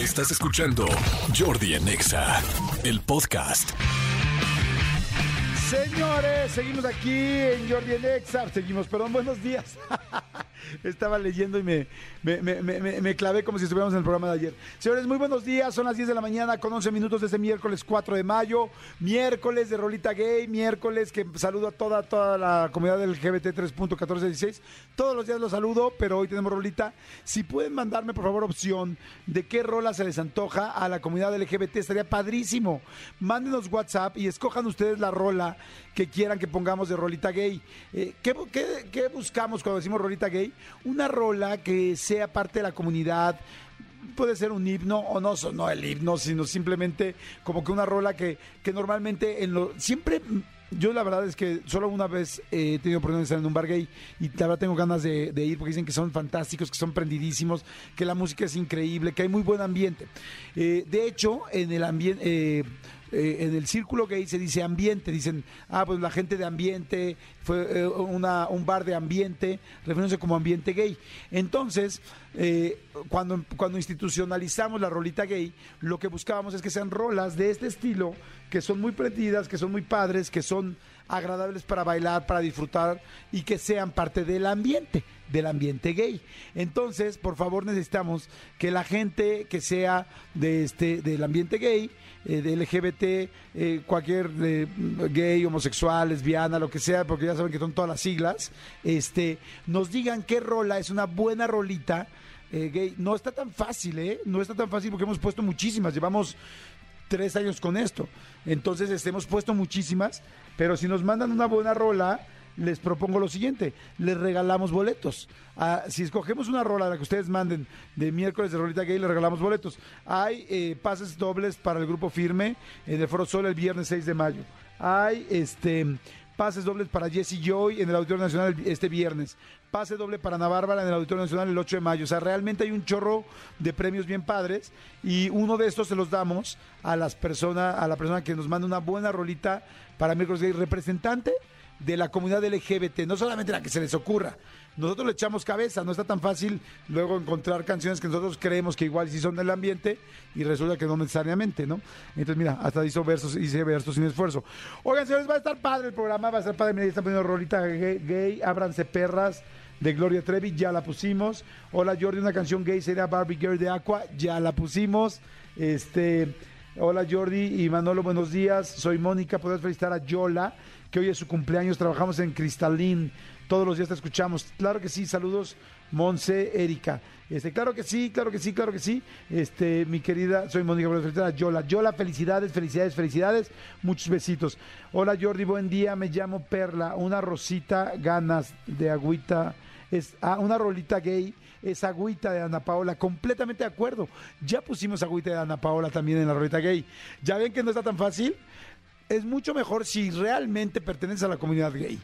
Estás escuchando Jordi en Exa, el podcast. Señores, seguimos aquí en Jordi en Exa. Seguimos, perdón, buenos días. Estaba leyendo y me, me, me- me- clavé como si estuviéramos en el programa de ayer. Señores, muy buenos días. Son las 10 de la mañana con 11 minutos de este miércoles 4 de mayo. Miércoles de Rolita Gay. Miércoles que saludo a toda, toda la comunidad del LGBT 3.1416. Todos los días los saludo, pero hoy tenemos Rolita. Si pueden mandarme, por favor, opción de qué rola se les antoja a la comunidad LGBT, estaría padrísimo. Mándenos WhatsApp y escojan ustedes la rola que quieran que pongamos de rolita gay. Eh, ¿qué, qué- qué buscamos cuando decimos rolita gay? Una rola que sea parte de la comunidad. Puede ser un himno o no, so- no el himno, sino simplemente como que una rola que, que normalmente en lo siempre yo la verdad es que solo una vez eh, he tenido oportunidad de estar en un bar gay y la verdad tengo ganas de, ir porque dicen que son fantásticos, que son prendidísimos, que la música es increíble, que hay muy buen ambiente. Eh, de hecho, en el ambiente... en el círculo gay se dice ambiente, dicen, ah, pues la gente de ambiente, fue eh, una- un bar de ambiente, refiriéndose como ambiente gay. Entonces, eh, cuando, cuando institucionalizamos la rolita gay, lo que buscábamos es que sean rolas de este estilo, que son muy prendidas, que son muy padres, que son agradables para bailar, para disfrutar y que sean parte del ambiente, del ambiente gay. Entonces, por favor, necesitamos que la gente que sea de este del ambiente gay, eh, de LGBT, eh, cualquier eh, gay, homosexual, lesbiana, lo que sea, porque ya saben que son todas las siglas, este, nos digan qué rola es una buena rolita eh, gay. No está tan fácil, ¿eh? No está tan fácil porque hemos puesto muchísimas. Llevamos tres años con esto. Entonces, este, hemos puesto muchísimas, pero si nos mandan una buena rola, les propongo lo siguiente, les regalamos boletos. Ah, si escogemos una rola la que ustedes manden de miércoles de Rolita Gay, les regalamos boletos. Hay eh, pases dobles para el grupo firme en el Foro Sol el viernes 6 de mayo. Hay este pases dobles para Jesse Joy en el Auditorio Nacional este viernes. Pase doble para Ana Bárbara en el Auditorio Nacional el 8 de mayo. O sea, realmente hay un chorro de premios bien padres y uno de estos se los damos a las personas, a la persona que nos manda una buena rolita para miércoles gay representante de la comunidad LGBT, no solamente la que se les ocurra. Nosotros le echamos cabeza, no está tan fácil luego encontrar canciones que nosotros creemos que igual sí son del ambiente y resulta que no necesariamente, ¿no? Entonces, mira, hasta hizo versos, hice versos sin esfuerzo. Oigan, señores, va a estar padre el programa, va a estar padre, mira, ahí están poniendo rolita gay, gay ábranse perras de Gloria Trevi, ya la pusimos. Hola Jordi, una canción gay sería Barbie Girl de Aqua, ya la pusimos. Este, hola Jordi y Manolo, buenos días. Soy Mónica, podrías felicitar a Yola, que hoy es su cumpleaños, trabajamos en Cristalín, todos los días te escuchamos. Claro que sí, saludos Monse, Erika. Este, claro que sí, claro que sí, claro que sí. Este, mi querida, soy Mónica, a Yola. Yola, felicidades, felicidades, felicidades. Muchos besitos. Hola Jordi, buen día, me llamo Perla, una rosita ganas de agüita es ah, una rolita gay, es agüita de Ana Paola, completamente de acuerdo. Ya pusimos agüita de Ana Paola también en la rolita gay. Ya ven que no está tan fácil. Es mucho mejor si realmente perteneces a la comunidad gay,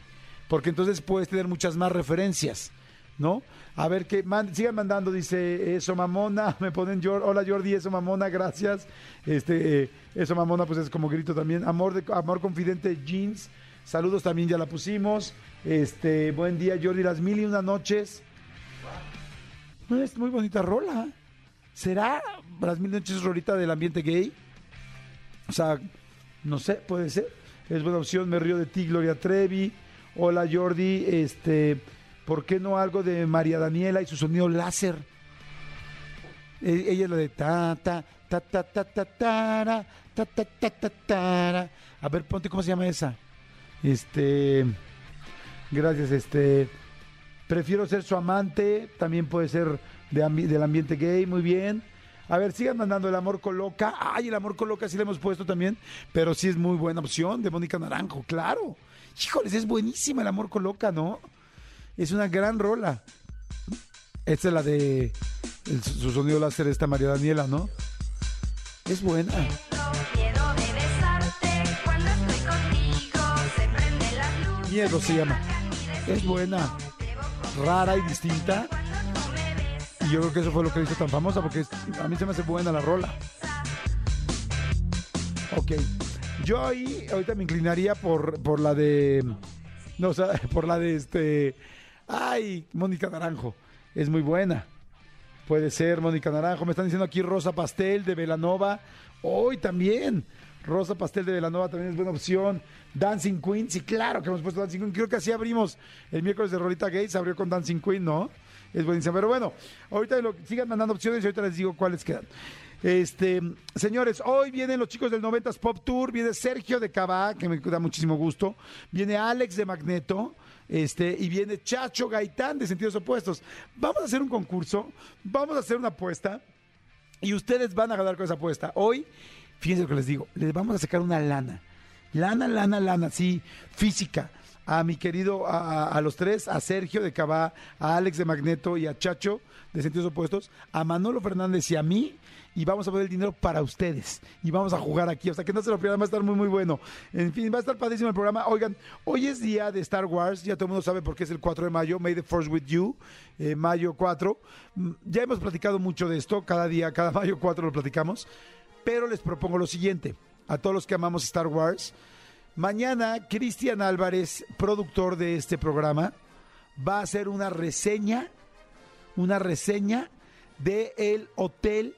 porque entonces puedes tener muchas más referencias. ¿No? A ver, que sigan mandando, dice eso mamona, me ponen Jor- hola Jordi, eso mamona, gracias. Este, eh, eso mamona, pues es como grito también. Amor de amor confidente jeans, saludos también ya la pusimos. Este, buen día Jordi, las mil y una noches. No, es muy bonita rola. ¿Será las mil noches rolita del ambiente gay? O sea, no sé, puede ser. Es buena opción, me río de ti, Gloria Trevi. Hola Jordi, este, ¿por qué no algo de María Daniela y su sonido láser? E- Ella es la de ta ta ta ta ta ta tara, ta ta ta ta tara. A ver, ponte cómo se llama esa. Este, gracias, este, prefiero ser su amante, también puede ser de del ambiente gay, muy bien. A ver, sigan mandando el amor coloca. Ay, el amor coloca sí le hemos puesto también, pero sí es muy buena opción de Mónica Naranjo, claro. Híjoles, es buenísima el amor coloca, ¿no? Es una gran rola. Esta es la de el- su sonido láser esta María Daniela, ¿no? Es buena. Miedo se llama. Es buena. Rara y distinta. Y yo creo que eso fue lo que la hizo tan famosa, porque a mí se me hace buena la rola. Ok. Yo ahí ahorita me inclinaría por, por la de. No, o sea, por la de este. Ay, Mónica Naranjo. Es muy buena. Puede ser Mónica Naranjo. Me están diciendo aquí Rosa Pastel de Velanova. Hoy también. Rosa Pastel de Velanova también es buena opción. Dancing Queen, sí, claro que hemos puesto Dancing Queen. Creo que así abrimos el miércoles de Rolita Gates, abrió con Dancing Queen, ¿no? Es buenísimo. Pero bueno, ahorita sigan mandando opciones y ahorita les digo cuáles quedan. Este, señores, hoy vienen los chicos del 90s Pop Tour, viene Sergio de Cabá, que me da muchísimo gusto, viene Alex de Magneto, este, y viene Chacho Gaitán de Sentidos Opuestos. Vamos a hacer un concurso, vamos a hacer una apuesta, y ustedes van a ganar con esa apuesta. Hoy, fíjense lo que les digo, les vamos a sacar una lana. Lana, lana, lana, sí, física. A mi querido, a, los tres, a Sergio de Cabá, a Alex de Magneto y a Chacho de Sentidos Opuestos, a Manolo Fernández y a mí, y vamos a poner el dinero para ustedes. Y vamos a jugar aquí, o sea que no se lo pierdan, va a estar muy, muy bueno. En fin, va a estar padrísimo el programa. Oigan, hoy es día de Star Wars, ya todo el mundo sabe por qué es el 4 de mayo, May the Force with You, eh, mayo 4. Mm, Ya hemos platicado mucho de esto, cada día, cada mayo 4 lo platicamos, pero les propongo lo siguiente, a todos los que amamos Star Wars, mañana Cristian Álvarez, productor de este programa, va a hacer una reseña, una reseña de el hotel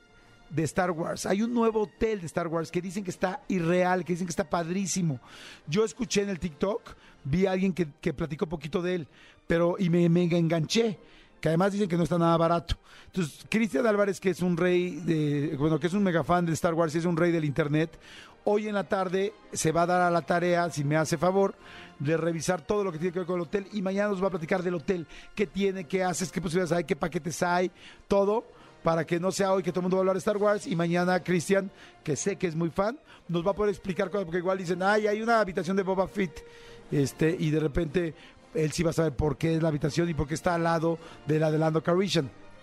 de Star Wars. Hay un nuevo hotel de Star Wars que dicen que está irreal, que dicen que está padrísimo. Yo escuché en el TikTok, vi a alguien que, que platicó poquito de él, pero y me, me enganché que además dicen que no está nada barato. Entonces, Cristian Álvarez, que es un rey de, bueno, que es un mega fan de Star Wars y es un rey del internet, hoy en la tarde se va a dar a la tarea, si me hace favor, de revisar todo lo que tiene que ver con el hotel y mañana nos va a platicar del hotel, qué tiene, qué haces, qué posibilidades hay, qué paquetes hay, todo para que no sea hoy que todo el mundo va a hablar de Star Wars y mañana Cristian, que sé que es muy fan, nos va a poder explicar cosas, porque igual dicen, ay, hay una habitación de Boba Fett, este, y de repente él sí va a saber por qué es la habitación y por qué está al lado de la de Lando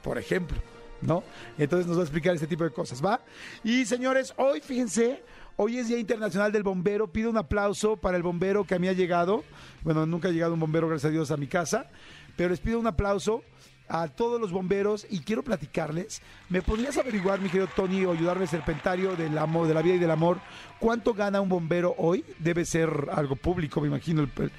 por ejemplo, ¿no? Entonces nos va a explicar este tipo de cosas, ¿va? Y señores, hoy fíjense, hoy es Día Internacional del Bombero, pido un aplauso para el bombero que a mí ha llegado, bueno, nunca ha llegado un bombero, gracias a Dios, a mi casa, pero les pido un aplauso a todos los bomberos y quiero platicarles. ¿Me podrías averiguar, mi querido Tony, o ayudarme, Serpentario del amor, de la vida y del amor, cuánto gana un bombero hoy? Debe ser algo público, me imagino. el-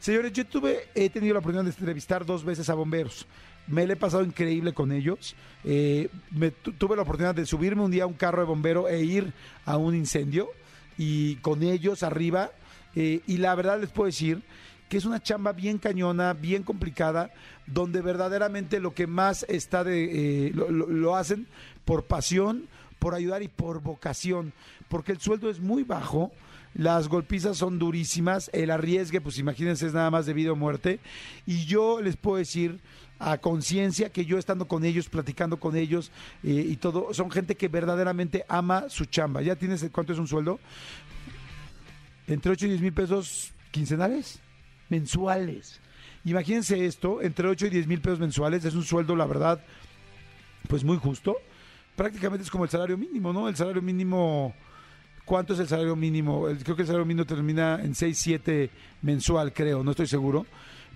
Señores, yo tuve, he tenido la oportunidad de entrevistar dos veces a bomberos. Me le he pasado increíble con ellos. Eh, me tu- tuve la oportunidad de subirme un día a un carro de bombero e ir a un incendio y con ellos arriba. eh, y la verdad les puedo decir que es una chamba bien cañona, bien complicada, donde verdaderamente lo que más está de, eh, lo, lo- lo hacen por pasión, por ayudar y por vocación, porque el sueldo es muy bajo, las golpizas son durísimas, el arriesgue, pues imagínense, es nada más de vida o muerte, y yo les puedo decir a conciencia que yo estando con ellos, platicando con ellos eh, y todo, son gente que verdaderamente ama su chamba. ¿Ya tienes cuánto es un sueldo? Entre 8 y 10 mil pesos quincenales, mensuales. Imagínense esto, entre 8 y 10 mil pesos mensuales, es un sueldo, la verdad, pues muy justo. Prácticamente es como el salario mínimo, ¿no? El salario mínimo, ¿cuánto es el salario mínimo? Creo que el salario mínimo termina en 6, 7 mensual, creo, no estoy seguro.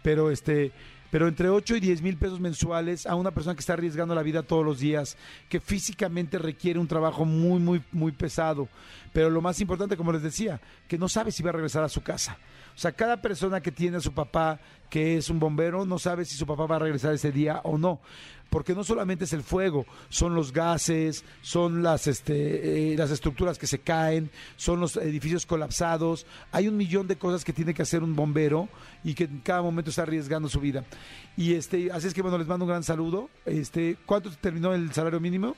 Pero este, pero entre 8 y 10 mil pesos mensuales a una persona que está arriesgando la vida todos los días, que físicamente requiere un trabajo muy, muy, muy pesado. Pero lo más importante, como les decía, que no sabe si va a regresar a su casa. O sea, cada persona que tiene a su papá que es un bombero no sabe si su papá va a regresar ese día o no. Porque no solamente es el fuego, son los gases, son las, este, eh, las estructuras que se caen, son los edificios colapsados. Hay un millón de cosas que tiene que hacer un bombero y que en cada momento está arriesgando su vida. Y este, así es que bueno, les mando un gran saludo. Este, ¿Cuánto terminó el salario mínimo?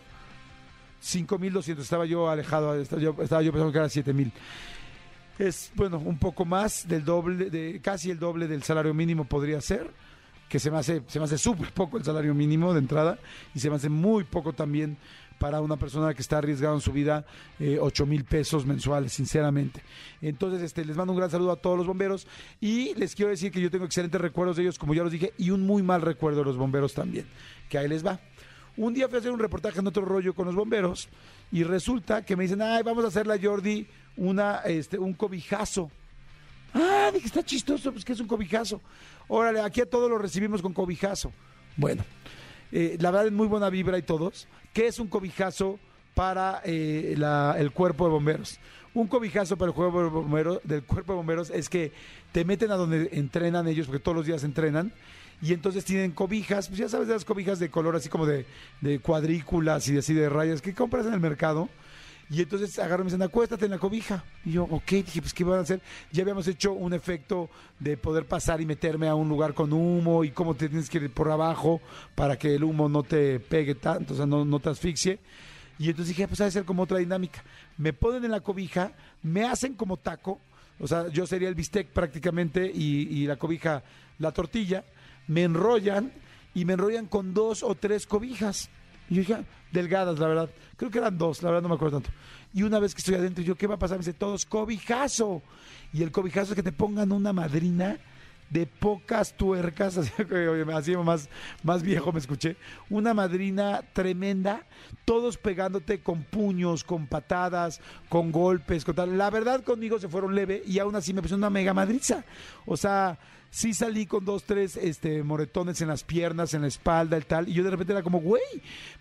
5.200. Estaba yo alejado, estaba yo, estaba yo pensando que era 7.000. Es, bueno, un poco más del doble, de casi el doble del salario mínimo podría ser, que se me hace, se me hace súper poco el salario mínimo de entrada y se me hace muy poco también para una persona que está arriesgando en su vida eh, 8 mil pesos mensuales, sinceramente. Entonces, este, les mando un gran saludo a todos los bomberos y les quiero decir que yo tengo excelentes recuerdos de ellos, como ya los dije, y un muy mal recuerdo de los bomberos también, que ahí les va. Un día fui a hacer un reportaje en otro rollo con los bomberos y resulta que me dicen, ay, vamos a hacerle a Jordi una, este, un cobijazo. Ah, dije, está chistoso, pues que es un cobijazo. Órale, aquí a todos lo recibimos con cobijazo. Bueno, eh, la verdad es muy buena vibra y todos. ¿Qué es un cobijazo para eh, el cuerpo de bomberos? Un cobijazo para el cuerpo de bomberos, del cuerpo de bomberos es que te meten a donde entrenan ellos, porque todos los días entrenan, y entonces tienen cobijas, pues ya sabes de las cobijas de color así como de, de cuadrículas y así de rayas que compras en el mercado. Y entonces agarran y me dicen, acuéstate en la cobija. Y yo, ok, dije, pues ¿qué van a hacer? Ya habíamos hecho un efecto de poder pasar y meterme a un lugar con humo y cómo te tienes que ir por abajo para que el humo no te pegue tanto, o sea, no, no te asfixie. Y entonces dije, pues ha de ser como otra dinámica. Me ponen en la cobija, me hacen como taco, o sea, yo sería el bistec prácticamente y, y la cobija la tortilla, me enrollan y me enrollan con dos o tres cobijas. Y yo dije, delgadas, la verdad. Creo que eran dos, la verdad no me acuerdo tanto. Y una vez que estoy adentro, yo, ¿qué va a pasar? Me dice, todos, cobijazo. Y el cobijazo es que te pongan una madrina de pocas tuercas, así, así más, más viejo me escuché, una madrina tremenda, todos pegándote con puños, con patadas, con golpes, con tal. La verdad conmigo se fueron leve y aún así me pusieron una mega madriza. O sea, sí salí con dos, tres este, moretones en las piernas, en la espalda, el tal, y yo de repente era como, güey,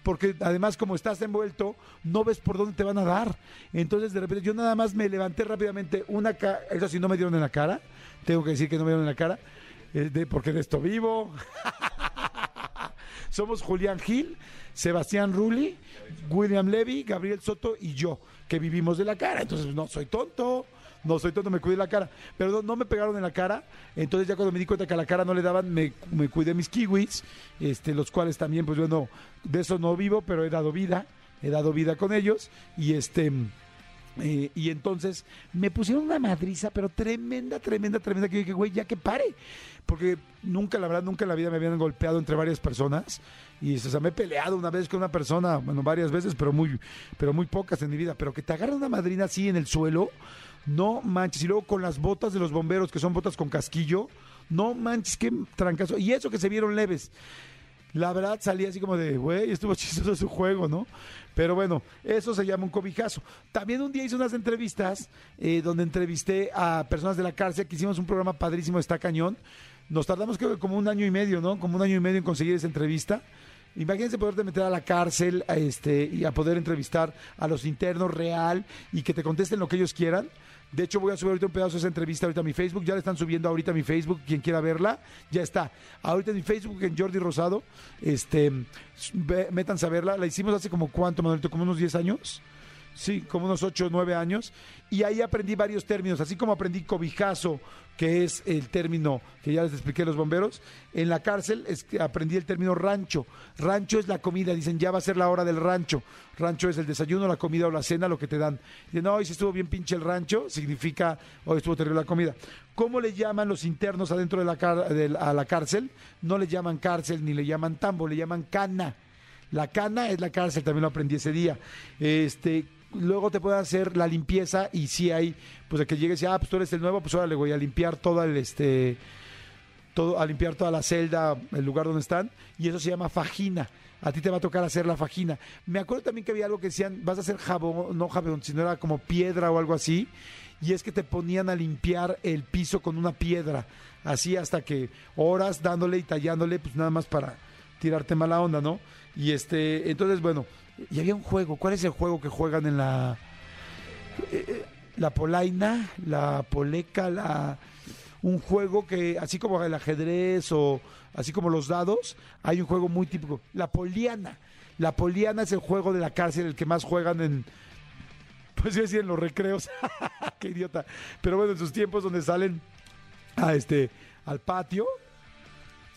porque además como estás envuelto, no ves por dónde te van a dar. Entonces de repente yo nada más me levanté rápidamente una, ca- eso sí, no me dieron en la cara, tengo que decir que no me dieron en la cara, eh, porque de esto vivo. Somos Julián Gil, Sebastián Rulli, William Levy, Gabriel Soto y yo, que vivimos de la cara. Entonces, no soy tonto, no soy tonto, me cuidé la cara. Pero no, me pegaron en la cara. Entonces, ya cuando me di cuenta que a la cara no le daban, me, me cuidé mis kiwis, este, los cuales también, pues bueno, de eso no vivo, pero he dado vida, he dado vida con ellos. Y este. Eh, y entonces me pusieron una madriza, pero tremenda, tremenda, tremenda, que dije, güey, ya que pare. Porque nunca, la verdad, nunca en la vida me habían golpeado entre varias personas. Y, o sea, me he peleado una vez con una persona, bueno, varias veces, pero muy, pero muy pocas en mi vida. Pero que te agarren una madrina así en el suelo, no manches. Y luego con las botas de los bomberos, que son botas con casquillo, no manches, qué trancazo. Y eso que se vieron leves. La verdad salí así como de, güey, estuvo chistoso su juego, ¿no? Pero bueno, eso se llama un cobijazo. También un día hice unas entrevistas eh, donde entrevisté a personas de la cárcel, que hicimos un programa padrísimo, está cañón. Nos tardamos creo que como un año y medio, ¿no? Como un año y medio en conseguir esa entrevista. Imagínense poderte meter a la cárcel este, y a poder entrevistar a los internos real y que te contesten lo que ellos quieran. De hecho, voy a subir ahorita un pedazo de esa entrevista ahorita a mi Facebook. Ya le están subiendo ahorita a mi Facebook. Quien quiera verla, ya está. Ahorita en mi Facebook, en Jordi Rosado. Este, métanse a verla. La hicimos hace como cuánto, Manuelito, como unos 10 años. Sí, como unos 8 o 9 años. Y ahí aprendí varios términos, así como aprendí cobijazo, que es el término que ya les expliqué a los bomberos. En la cárcel es que aprendí el término rancho. Rancho es la comida, dicen ya va a ser la hora del rancho. Rancho es el desayuno, la comida o la cena, lo que te dan. Dicen, no, hoy si estuvo bien pinche el rancho, significa hoy estuvo terrible la comida. ¿Cómo le llaman los internos adentro de la, de- a la cárcel? No le llaman cárcel ni le llaman tambo, le llaman cana. La cana es la cárcel, también lo aprendí ese día. Este, luego te pueden hacer la limpieza y si hay, pues de que llegues y, ah, pues tú eres el nuevo, pues ahora le voy a limpiar toda el, este, todo, a limpiar toda la celda, el lugar donde están, y eso se llama fajina. A ti te va a tocar hacer la fajina. Me acuerdo también que había algo que decían, vas a hacer jabón, no jabón, sino era como piedra o algo así, y es que te ponían a limpiar el piso con una piedra, así hasta que horas dándole y tallándole, pues nada más para tirarte mala onda, ¿no? Y este, entonces, bueno, y había un juego, ¿cuál es el juego que juegan en la eh, la polaina, la poleca, la un juego que así como el ajedrez o así como los dados, hay un juego muy típico, la poliana. La poliana es el juego de la cárcel, el que más juegan en pues yo decía en los recreos. Qué idiota. Pero bueno, en sus tiempos donde salen a este al patio,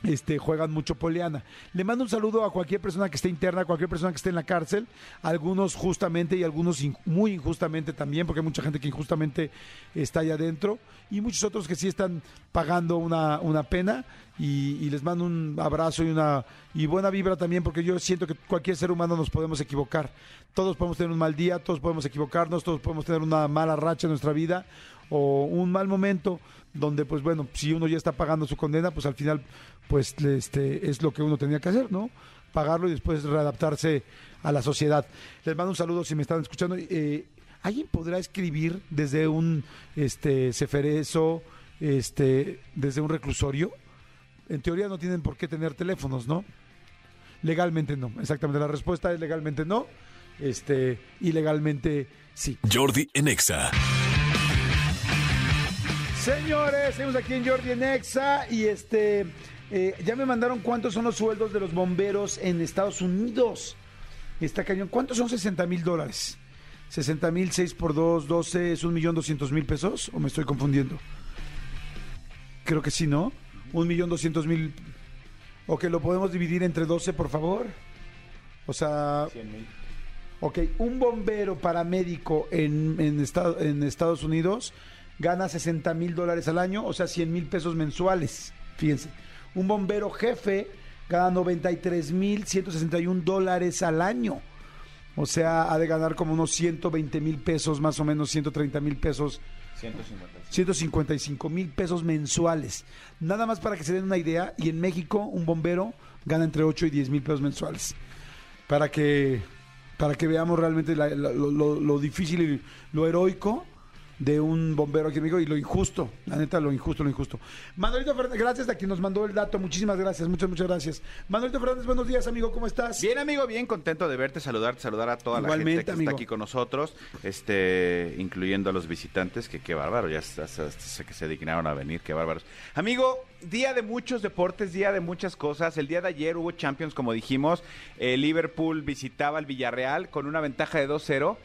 este, juegan mucho poliana. Le mando un saludo a cualquier persona que esté interna, a cualquier persona que esté en la cárcel, algunos justamente y algunos muy injustamente también, porque hay mucha gente que injustamente está allá adentro, y muchos otros que sí están pagando una, una pena, y, y les mando un abrazo y una y buena vibra también, porque yo siento que cualquier ser humano nos podemos equivocar. Todos podemos tener un mal día, todos podemos equivocarnos, todos podemos tener una mala racha en nuestra vida, o un mal momento donde pues bueno, si uno ya está pagando su condena, pues al final pues este es lo que uno tenía que hacer, ¿no? Pagarlo y después readaptarse a la sociedad. Les mando un saludo si me están escuchando. Eh, ¿Alguien podrá escribir desde un este ceferezo, este, desde un reclusorio? En teoría no tienen por qué tener teléfonos, ¿no? Legalmente no. Exactamente. La respuesta es legalmente no. Este, ilegalmente sí. Jordi en Exa. Señores, estamos aquí en Jordi en Exa y este Eh, ya me mandaron cuántos son los sueldos de los bomberos en Estados Unidos. Está cañón. ¿Cuántos son 60 mil dólares? 60 mil, 6 por 2, 12, es un millón doscientos mil pesos. ¿O me estoy confundiendo? Creo que sí, ¿no? Un millón doscientos mil. Ok, lo podemos dividir entre 12, por favor. O sea, Ok, un bombero paramédico en, en, en Estados Unidos gana 60 mil dólares al año, o sea, 100 mil pesos mensuales. Fíjense. Un bombero jefe gana 93 mil 161 dólares al año. O sea, ha de ganar como unos 120 mil pesos, más o menos 130 mil pesos 155 mil pesos mensuales. Nada más para que se den una idea. Y en México, un bombero gana entre 8 y 10 mil pesos mensuales. Para que, para que veamos realmente la- la- lo, lo- lo difícil y lo heroico de un bombero aquí en México y lo injusto. La neta, lo injusto, lo injusto. Manuelito Fernández, gracias a quien nos mandó el dato. Muchísimas gracias, muchas, muchas gracias. Manuelito Fernández, buenos días, amigo. ¿Cómo estás? Bien, amigo, bien contento de verte, saludarte, saludar a toda la gente que amigo. está aquí con nosotros, este, incluyendo a los visitantes, que qué bárbaro, ya hasta- hasta sé que se dignaron a venir, qué bárbaros. Amigo, día de muchos deportes, día de muchas cosas. El día de ayer hubo Champions, como dijimos. Eh, Liverpool visitaba al Villarreal con una ventaja de 2-0.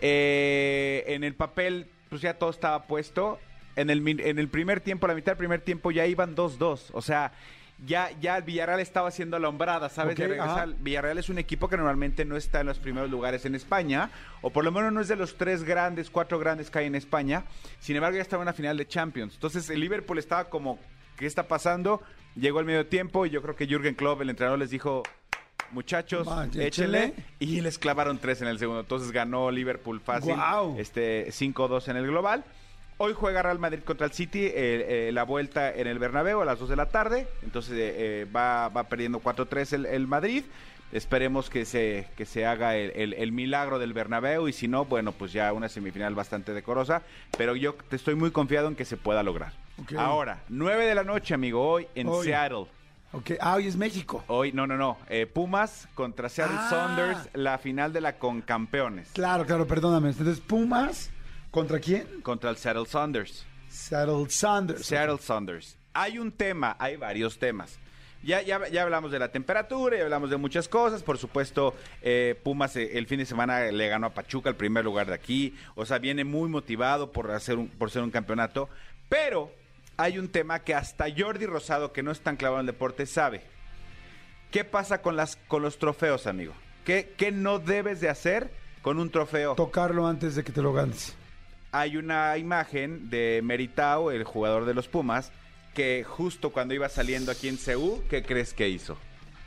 Eh, en el papel, pues ya todo estaba puesto. En el, en el primer tiempo, la mitad del primer tiempo, ya iban 2-2. O sea, ya, ya el Villarreal estaba haciendo la hombrada, ¿sabes? Regresar. Villarreal es un equipo que normalmente no está en los primeros lugares en España, o por lo menos no es de los tres grandes, cuatro grandes que hay en España. Sin embargo, ya estaba en una final de Champions. Entonces, el Liverpool estaba como, ¿qué está pasando? Llegó el medio tiempo y yo creo que Jürgen Klopp, el entrenador, les dijo, muchachos, Vaya, échenle. échenle. Y les clavaron tres en el segundo. Entonces ganó Liverpool fácil. Guau. Este 5-2 en el global. Hoy juega Real Madrid contra el City, eh, eh, la vuelta en el Bernabéu a las 2 de la tarde. Entonces eh, va, va perdiendo 4-3 el, el Madrid. Esperemos que se, que se haga el, el- el milagro del Bernabéu y si no, bueno, pues ya una semifinal bastante decorosa. Pero yo te estoy muy confiado en que se pueda lograr. Ahora, 9 de la noche, amigo, hoy en Hoy. Seattle. Ok, ah, hoy es México. Hoy, no, no, no. eh, Pumas contra Seattle Ah. Saunders, la final de la Concampeones. Claro, claro, perdóname. Entonces, Pumas, ¿contra quién? Contra el Seattle Saunders. Seattle Sanders. Seattle Saunders. Hay un tema, hay varios temas. Ya, ya, ya hablamos de la temperatura, ya hablamos de muchas cosas. Por supuesto, eh, Pumas eh, el fin de semana le ganó a Pachuca el primer lugar de aquí. O sea, viene muy motivado por, hacer un- por ser un campeonato. Pero hay un tema que hasta Jordi Rosado, que no es tan clavado en el deporte, sabe. ¿Qué pasa con, las, con los trofeos, amigo? ¿Qué, ¿Qué no debes de hacer con un trofeo? Tocarlo antes de que te lo ganes. hay una imagen de Meritao, el jugador de los Pumas, que justo cuando iba saliendo aquí en CU, ¿qué crees que hizo?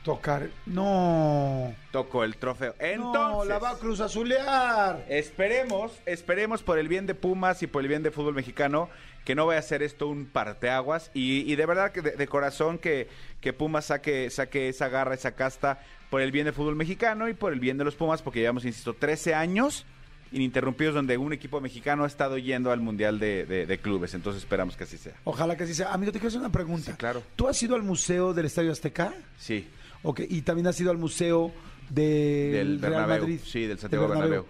Tocar. No. Tocó el trofeo. no, Entonces, la va a cruz azulear. esperemos, esperemos por el bien de Pumas y por el bien de fútbol mexicano que no vaya a ser esto un parteaguas y, y de verdad que de, de corazón que, que Pumas saque, saque esa garra, esa casta por el bien del fútbol mexicano y por el bien de los Pumas porque llevamos, insisto, 13 años ininterrumpidos donde un equipo mexicano ha estado yendo al Mundial de, de- de Clubes. Entonces esperamos que así sea. Ojalá que así sea. Amigo, te quiero hacer una pregunta. Sí, claro. ¿Tú has ido al museo del Estadio Azteca? Sí, Ok, y también has ido al museo del Del Real. Madrid. Sí, del Santiago Bernabéu.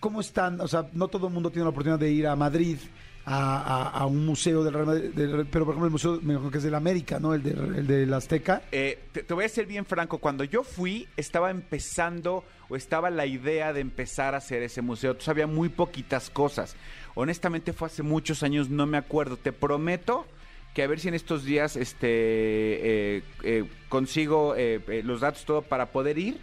¿Cómo están? O sea, no todo el mundo tiene la oportunidad de ir a Madrid a, a- a un museo del Real Madrid, del- pero por ejemplo el museo me que es del América, ¿no? El de, el del Azteca. Eh, te, te voy a ser bien franco, cuando yo fui estaba empezando o estaba la idea de empezar a hacer ese museo, sabía muy poquitas cosas. Honestamente fue hace muchos años, no me acuerdo. Te prometo que a ver si en estos días este eh, eh, consigo eh, eh, los datos todo para poder ir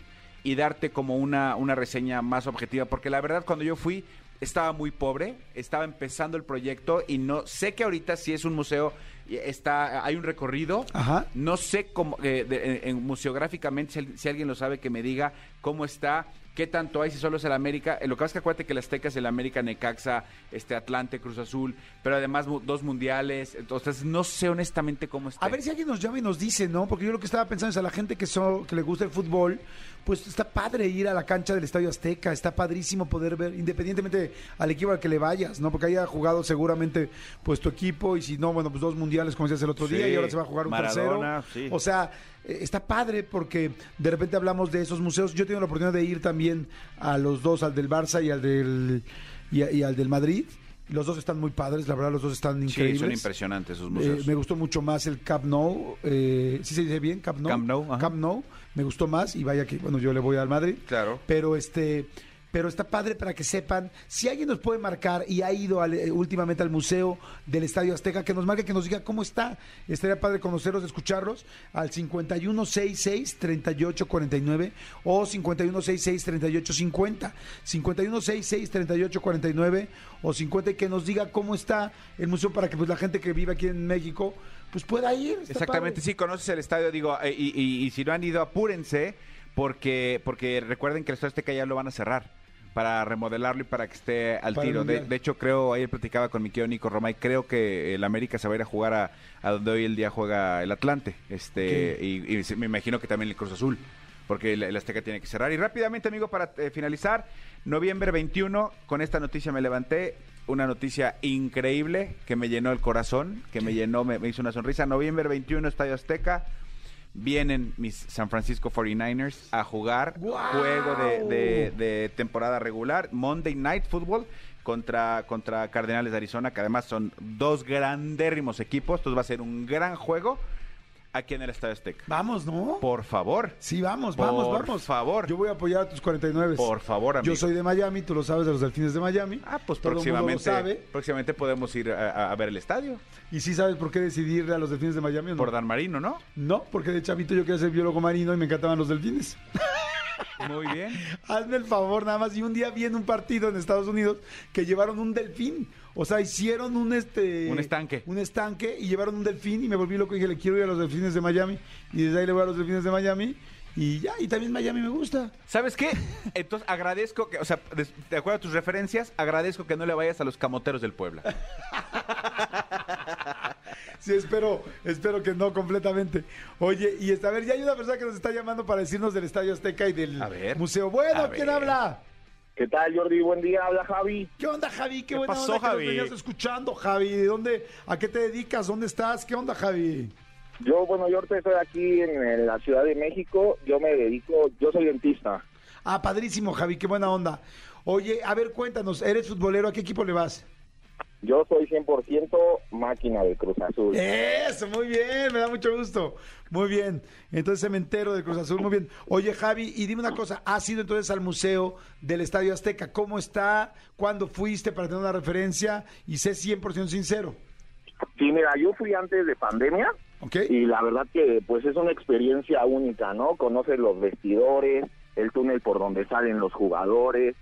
y darte como una, una reseña más objetiva, porque la verdad cuando yo fui estaba muy pobre, estaba empezando el proyecto y no sé que ahorita sí es un museo está hay un recorrido Ajá. no sé cómo, eh, de- en, en museográficamente, si, si alguien lo sabe, que me diga cómo está, qué tanto hay, si solo es el América. Lo que pasa es que acuérdate que el Azteca es el América, Necaxa, este Atlante, Cruz Azul, pero además dos mundiales. Entonces, no sé honestamente cómo está. A ver si alguien nos llama y nos dice, ¿no? Porque yo lo que estaba pensando es a la gente que, so- que le gusta el fútbol, pues está padre ir a la cancha del Estadio Azteca, está padrísimo poder ver, independientemente al equipo al que le vayas, ¿no? Porque haya jugado seguramente pues tu equipo y si no, bueno, pues dos mundiales como decías el otro Sí, día y ahora se va a jugar un Maradona, tercero. sí. O sea, está padre porque de repente hablamos de esos museos. Yo he tenido la oportunidad de ir también a los dos, al del Barça y al del, y, al del Madrid. Los dos están muy padres, la verdad, los dos están Sí, increíbles. son impresionantes esos Eh, museos. me gustó mucho más el Camp Nou. Eh, ¿Sí se dice bien? Camp Nou. Camp Nou. Camp Nou. Me gustó más y vaya que, bueno, yo le voy al Madrid. Claro. Pero este... Pero está padre para que sepan, si alguien nos puede marcar y ha ido al- eh, últimamente al Museo del Estadio Azteca, que nos marque, que nos diga cómo está. Estaría padre conocerlos, escucharlos al 5166-3849 o 5166-3850. 5166-3849 o 50 y que nos diga cómo está el museo para que pues la gente que vive aquí en México pues pueda ir. Exactamente, padre. sí, conoces el estadio, digo, eh, y, y- y si no han ido, apúrense, porque, porque recuerden que el Estadio Azteca ya lo van a cerrar para remodelarlo y para que esté al Para tiro. De, de hecho, creo, ayer platicaba con mi querido Nico Romay, creo que el América se va a ir a jugar a, a donde hoy el día juega el Atlante, este y, y me imagino que también el Cruz Azul. Porque el, el Azteca tiene que cerrar. Y rápidamente, amigo, para eh, finalizar, noviembre 21, con esta noticia me levanté. Una noticia increíble que me llenó el corazón, que me llenó, me, me hizo una sonrisa. Noviembre 21, Estadio Azteca. Vienen mis San Francisco 49ers a jugar juego de, de- de temporada regular, Monday Night Football contra, contra Cardenales de Arizona, que además son dos grandérrimos equipos. Entonces va a ser un gran juego aquí en el Estadio Azteca. Vamos, ¿no? Por favor. Sí, vamos, vamos, Por vamos. favor. Yo voy a apoyar a tus 49. Por favor, amigo. Yo soy de Miami, tú lo sabes, de los delfines de Miami. Ah, pues Todo el mundo lo próximamente, sabe. próximamente podemos ir a, a- a ver el estadio Y sí sabes por qué decidí ir a los delfines de Miami. ¿o no? por Dan Marino, ¿no? No, porque de chavito yo quería ser biólogo marino y me encantaban los delfines. Muy bien. Hazme el favor nada más. Y un día vi en un partido en Estados Unidos que llevaron un delfín. O sea, hicieron un este Un estanque. Un estanque y llevaron un delfín y me volví loco y dije, le quiero ir a los delfines de Miami. Y desde ahí le voy a los delfines de Miami. Y ya, y también Miami me gusta. ¿Sabes qué? Entonces agradezco que, o sea, de acuerdo a tus referencias, agradezco que no le vayas a los camoteros del Puebla. Sí, espero, espero que no completamente. Oye, y esta, a ver, ya hay una persona que nos está llamando para decirnos del Estadio Azteca y del A ver. museo. Bueno, A ¿quién ver. habla? ¿Qué tal, Jordi? Buen día, habla Javi. ¿Qué onda, Javi? Qué, ¿Qué buena pasó, onda que nos Javi? venías escuchando, Javi. ¿De dónde, a qué te dedicas? ¿Dónde estás? ¿Qué onda, Javi? Yo, bueno, yo estoy aquí en, en la Ciudad de México. Yo me dedico, yo soy dentista. Ah, padrísimo, Javi, qué buena onda. Oye, a ver, cuéntanos, ¿eres futbolero? ¿A qué equipo le vas? Yo soy 100% máquina de Cruz Azul. Eso, muy bien, me da mucho gusto. Muy bien. Entonces, cementero de Cruz Azul, muy bien. Oye, Javi, y dime una cosa, ¿has ido entonces al museo del Estadio Azteca? ¿Cómo está? ¿Cuándo fuiste para tener una referencia? Y sé 100% sincero. Sí, mira, yo fui antes de pandemia ¿Ok? y la verdad que pues es una experiencia única, ¿no? Conoces los vestidores, el túnel por donde salen los jugadores.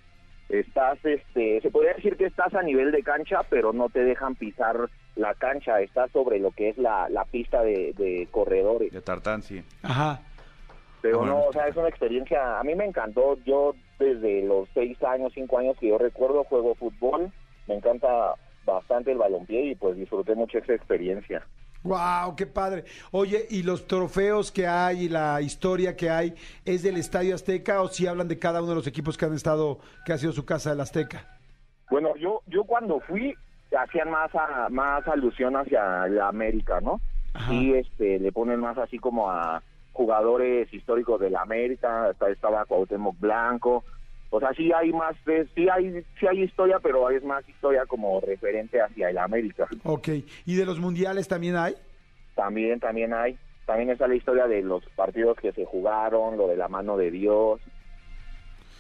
Estás, este, se podría decir que estás a nivel de cancha, pero no te dejan pisar la cancha. Estás sobre lo que es la, la pista de, de corredores. De Tartán, sí. Ajá. Pero Ah, bueno. no, o sea, es una experiencia, a mí me encantó, yo desde los seis años, cinco años que yo recuerdo juego fútbol, me encanta bastante el balompié y pues disfruté mucho esa experiencia. Wow, qué padre. Oye, ¿y los trofeos que hay y la historia que hay es del Estadio Azteca o si hablan de cada uno de los equipos que han estado, que ha sido su casa del Azteca? Bueno, yo yo cuando fui hacían más a- más alusión hacia la América, ¿no? Ajá. Y este le ponen más así como a jugadores históricos de la América, estaba Cuauhtémoc Blanco. O sea, sí hay más, sí hay sí hay historia, pero es más historia como referente hacia el América. Ok. ¿Y de los mundiales también hay? También, también hay. También está la historia de los partidos que se jugaron, lo de la mano de Dios,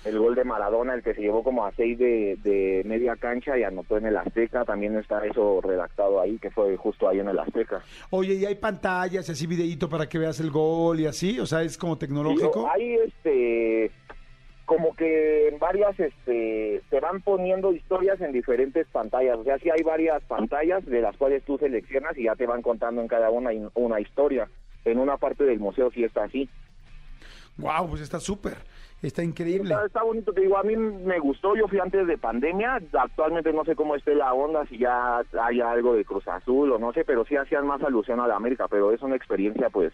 el gol de Maradona, el que se llevó como a seis de, de media cancha y anotó en el Azteca. También está eso redactado ahí, que fue justo ahí en el Azteca. Oye, ¿y hay pantallas y así videíto para que veas el gol y así? O sea, es como tecnológico. Y hay este como que en varias este se van poniendo historias en diferentes pantallas, o sea, sí hay varias pantallas de las cuales tú seleccionas y ya te van contando en cada una una historia. En una parte del museo sí está así. Wow, pues está súper. Está increíble. Está, está bonito, te digo, a mí me gustó, yo fui antes de pandemia, actualmente no sé cómo esté la onda, si ya hay algo de Cruz Azul o no sé, pero sí hacían más alusión a la América, pero es una experiencia pues,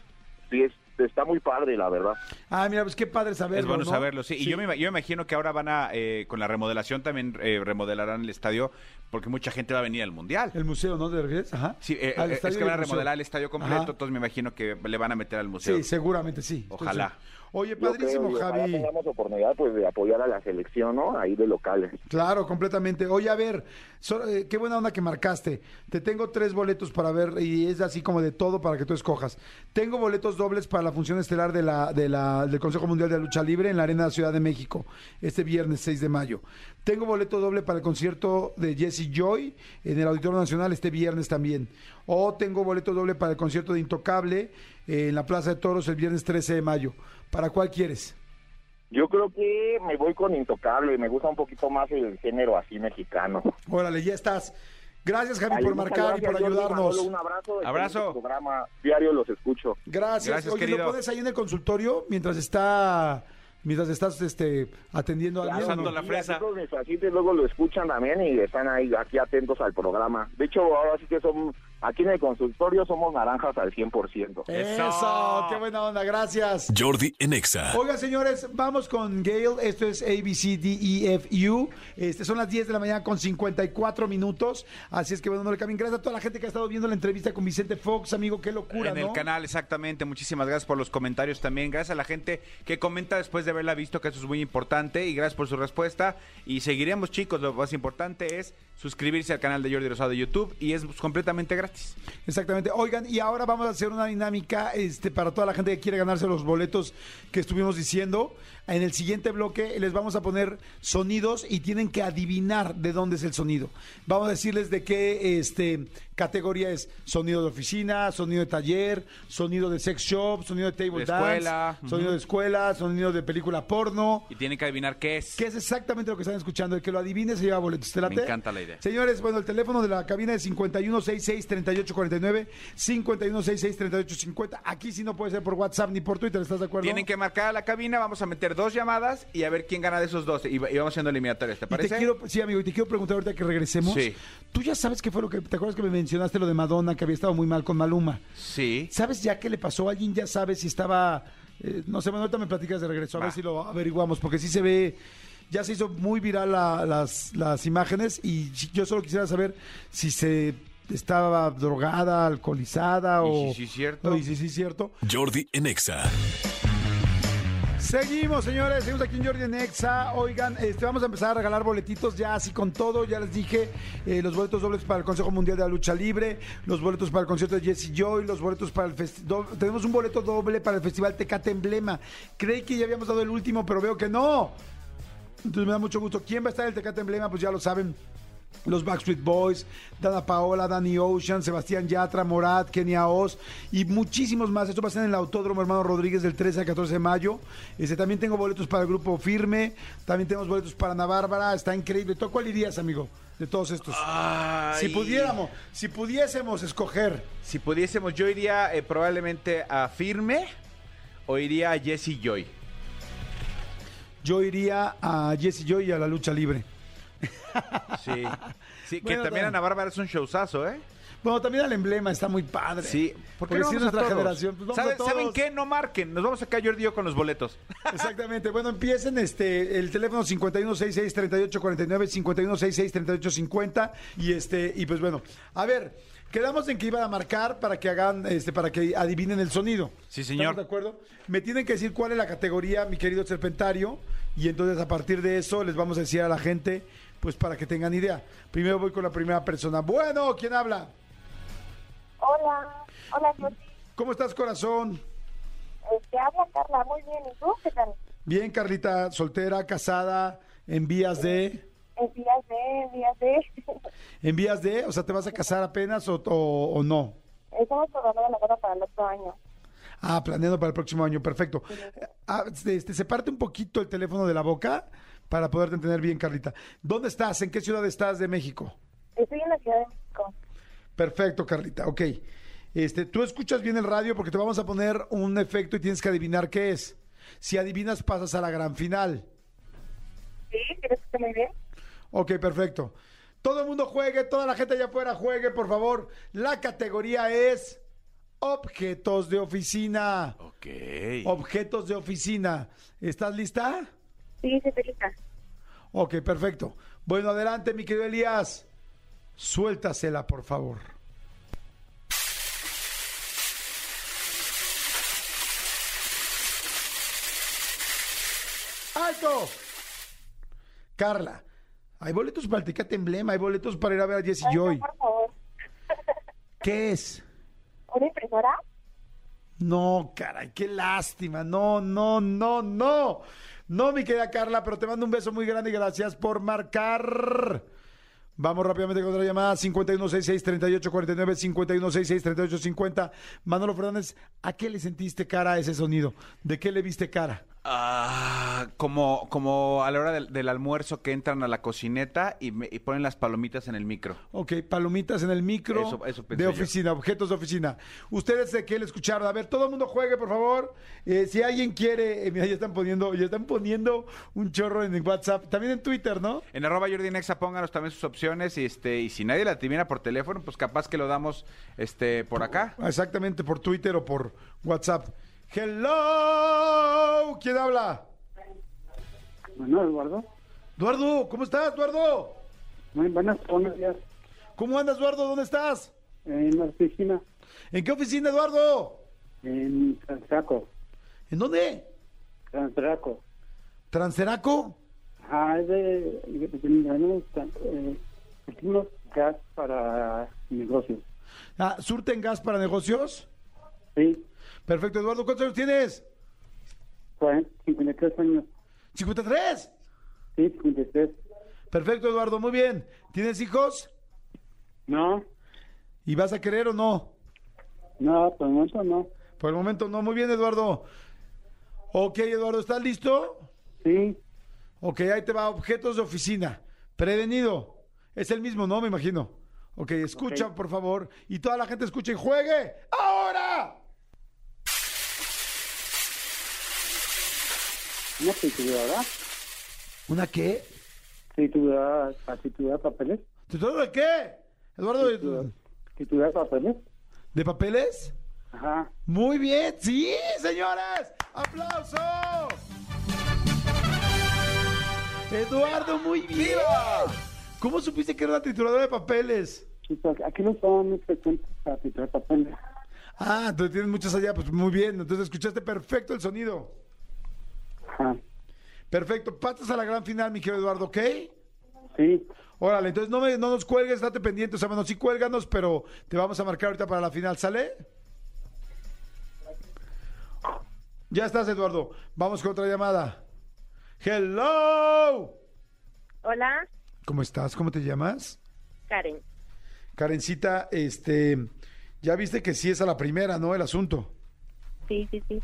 sí es está muy padre, la verdad. Ah, mira, pues qué padre saberlo. Es bueno ¿no? saberlo, sí. Y yo me, yo me imagino que ahora van a, eh, con la remodelación también eh, remodelarán el estadio, porque mucha gente va a venir al Mundial. El museo, ¿no? ¿Te refieres? Ajá. Sí, eh, Al eh, es que van a el museo. remodelar el estadio completo, Ajá. entonces me imagino que le van a meter al museo. Sí, seguramente sí. Ojalá. seguro. Oye, creo, padrísimo, ojalá Javi. tengamos oportunidad pues de apoyar a la selección, ¿no? Ahí de locales. Claro, completamente. Oye, a ver, so- eh, qué buena onda que marcaste. Te tengo tres boletos para ver y es así como de todo para que tú escojas. Tengo boletos dobles para la función estelar de la, de la, del Consejo Mundial de la Lucha Libre en la Arena Ciudad de México este viernes 6 de mayo. Tengo boleto doble para el concierto de Jesse Joy en el Auditorio Nacional este viernes también. O tengo boleto doble para el concierto de Intocable en la Plaza de Toros el viernes 13 de mayo. ¿Para cuál quieres? Yo creo que me voy con Intocable, me gusta un poquito más el género así mexicano. Órale, ya estás. Gracias, Javi, Ay, por marcar y por ayudarnos. Un abrazo. Abrazo. Programa diario los escucho. Gracias. Gracias, Oye, ¿lo querido. pones ahí en el consultorio mientras está mientras estás este atendiendo a no? la fresa. pacientes luego lo escuchan también y están ahí aquí atentos al programa. De hecho, ahora sí que son, aquí en el consultorio somos naranjas al 100%. Eso, Eso. qué buena onda, gracias. Jordi en Exa. Oigan, señores, vamos con Gail. Esto es ABCDEFU. Este, son las 10 de la mañana con 54 minutos. Así es que, bueno, no le cambien. Gracias a toda la gente que ha estado viendo la entrevista con Vicente Fox, amigo. Qué locura, en ¿no? el canal, exactamente. Muchísimas gracias por los comentarios también. Gracias a la gente que comenta después de haberla visto, que eso es muy importante. Y gracias por su respuesta. Y seguiremos, chicos. Lo más importante es suscribirse al canal de Jordi Rosado de YouTube y es completamente gratis. Exactamente. Oigan, y ahora vamos a hacer una dinámica este, para toda la gente que quiere ganarse los boletos que estuvimos diciendo. En el siguiente bloque les vamos a poner sonidos y tienen que adivinar de dónde es el sonido. Vamos a decirles de qué este, categoría es sonido de oficina, sonido de taller, sonido de sex shop, sonido de table De dance, escuela, sonido de escuela, sonido de película porno. Y tienen que adivinar qué es. Que es exactamente lo que están escuchando. El que lo adivine se lleva boletos. ¿Te late? Me encanta la idea. Señores, bueno, el teléfono de la cabina es 5166-3849, 5166-3850. Aquí sí no puede ser por WhatsApp ni por Twitter, ¿estás de acuerdo? Tienen que marcar a la cabina, vamos a meter dos llamadas y a ver quién gana de esos dos. Y, y vamos haciendo eliminatorias, ¿te Y parece? te quiero, sí, amigo, y te quiero preguntar ahorita que regresemos. Sí. Tú ya sabes qué fue lo que. ¿Te acuerdas que me mencionaste lo de Madonna, que había estado muy mal con Maluma? Sí. ¿Sabes ya qué le pasó? ¿Alguien ya sabe si estaba.? eh, no sé, bueno, ahorita me platicas de regreso, a Va. ver si lo averiguamos, porque sí se ve. Ya se hizo muy viral la- las, las imágenes y yo solo quisiera saber si se estaba drogada, alcoholizada Y o. si sí, cierto. Y si sí, cierto. Jordi en Exa. Seguimos, señores, seguimos aquí en Jordi en Exa. Oigan, este, vamos a empezar a regalar boletitos ya así con todo. Ya les dije, eh, los boletos dobles para el Consejo Mundial de la Lucha Libre, los boletos para el concierto de Jesse Joy, los boletos para el festival. Tenemos un boleto doble para el Festival Tecate Emblema. Creí que ya habíamos dado el último, pero veo que no. Entonces me da mucho gusto. ¿Quién va a estar en el Tecate Emblema? Pues ya lo saben. Los Backstreet Boys, Dana Paola, Danny Ocean, Sebastián Yatra, Morat, Kenia Oz y muchísimos más. Esto va a ser en el Autódromo Hermano Rodríguez del 13 al 14 de mayo. Este, también tengo boletos para el grupo Firme, también tenemos boletos para Ana Bárbara. Está increíble. ¿Tú cuál irías, amigo? De todos estos. Si pudiéramos, si pudiésemos escoger. Si pudiésemos, yo iría eh, probablemente a Firme o iría a Jesse Joy. Yo iría a Jesse Joy y a la lucha libre. Sí. Sí, que Bueno, también ta- Ana Bárbara es un showzazo, ¿eh? Bueno, también el emblema está muy padre. Sí. ¿Por qué Porque no sí es vamos a nuestra todos? generación. Pues vamos ¿Saben, a todos. ¿Saben qué? No marquen. Nos vamos a caer Jordi y yo con los boletos. Exactamente. Bueno, empiecen este el teléfono 5166-3849, 5166-3850 y este y pues bueno, a ver, quedamos en que iban a marcar para que hagan este para que adivinen el sonido. Sí, señor. ¿Estamos de acuerdo? Me tienen que decir cuál es la categoría, mi querido Serpentario, y entonces a partir de eso les vamos a decir a la gente pues para que tengan idea. Primero voy con la primera persona. Bueno, ¿quién habla? Hola, hola Jordi. ¿Cómo estás, corazón? Este, habla Carla, muy bien. ¿Y tú qué tal? Bien, Carlita, soltera, casada, en vías de En días de, en días de. ¿En vías de? O sea, ¿te vas a casar apenas o, o- o no? Estamos programando la boda para el otro año. Ah, planeando para el próximo año, perfecto. Ah, este, se parte un poquito el teléfono de la boca para poderte entender bien, Carlita. ¿Dónde estás? ¿En qué ciudad estás de México? Estoy en la Ciudad de México. Perfecto, Carlita, ok. Este, tú escuchas bien el radio porque te vamos a poner un efecto y tienes que adivinar qué es. Si adivinas, pasas a la gran final. ¿Sí? ¿Quieres que muy bien? Ok, perfecto. Todo el mundo juegue, toda la gente allá afuera juegue, por favor. La categoría es objetos de oficina. Ok. Objetos de oficina. ¿Estás lista? Sí, sí, feliz. Ok, perfecto. Bueno, adelante, mi querido Elías. Suéltasela, por favor. ¡Alto! Carla, hay boletos para el Tecate Emblema, hay boletos para ir a ver a Jesse Ay, Joy. no, por favor. ¿Qué es? ¿Una impresora? No, caray, qué lástima. No, no, no, no. No, mi querida Carla, pero te mando un beso muy grande y gracias por marcar. Vamos rápidamente con otra llamada, 5166-3849, 5166-3850. Manolo Fernández, ¿a qué le sentiste cara a ese sonido? ¿De qué le viste cara? Ah, como, como a la hora del, del almuerzo que entran a la cocineta y, me- y ponen las palomitas en el micro. Ok, palomitas en el micro Eso- eso pensé de yo. oficina, objetos de oficina. Ustedes de qué le escucharon. A ver, todo el mundo juegue, por favor. Eh, si alguien quiere, eh, mira, ya están poniendo, ya están poniendo un chorro en WhatsApp, también en Twitter, ¿no? En arroba Jordi Nexa pónganos también sus opciones y este y si nadie la adivina por teléfono, pues capaz que lo damos este por acá. Exactamente, por Twitter o por WhatsApp. Hello, ¿quién habla? Bueno, Eduardo. Eduardo, ¿cómo estás, Eduardo? Muy buenas, buenos días. ¿Cómo andas, Eduardo? ¿Dónde estás? En la oficina, ¿En qué oficina, Eduardo? en Transraco. ¿En dónde? Transraco. ¿Transeraco? Ajá, es de. de- de- eh, gas para negocios. Ah, ¿Surten gas para negocios? Sí, Perfecto, Eduardo, ¿cuántos años tienes? 40, 53 años. ¿53? Sí, 53. Perfecto, Eduardo, muy bien. ¿Tienes hijos? No, ¿Y vas a querer o no? no, por el momento no. Por el momento no. Muy bien, Eduardo. Ok, Eduardo, ¿estás listo? Sí, Ok, ahí te va. Objetos de oficina. Prevenido. Es el mismo, ¿no? Me imagino. Ok, escucha, por favor. Y toda la gente escuche y juegue. ¡Ahora! Una tituladora. ¿Una qué? Titular, titular papeles. ¿Titular de qué? Eduardo, Titular, ¿de, titular papeles. de papeles? Ajá. Muy bien, sí, señores. ¡Aplauso! Eduardo, muy bien. ¿Cómo supiste que era una trituradora de papeles? Pues, aquí no son muy frecuentes para titular papeles. Ah, entonces tienes muchas allá, pues muy bien. Entonces escuchaste perfecto el sonido. Ajá. Perfecto. Pasas a la gran final, mi querido Eduardo, ¿ok? Sí, Órale, entonces no, me, no nos cuelgues, estate pendiente. O sea, bueno, sí cuélganos, pero te vamos a marcar ahorita para la final, ¿sale? Ya estás, Eduardo. Vamos con otra llamada. Hello. Hola, ¿Cómo estás? ¿Cómo te llamas? Karen. Karencita, este, ya viste que sí es a la primera, ¿no? El asunto. Sí, sí, sí.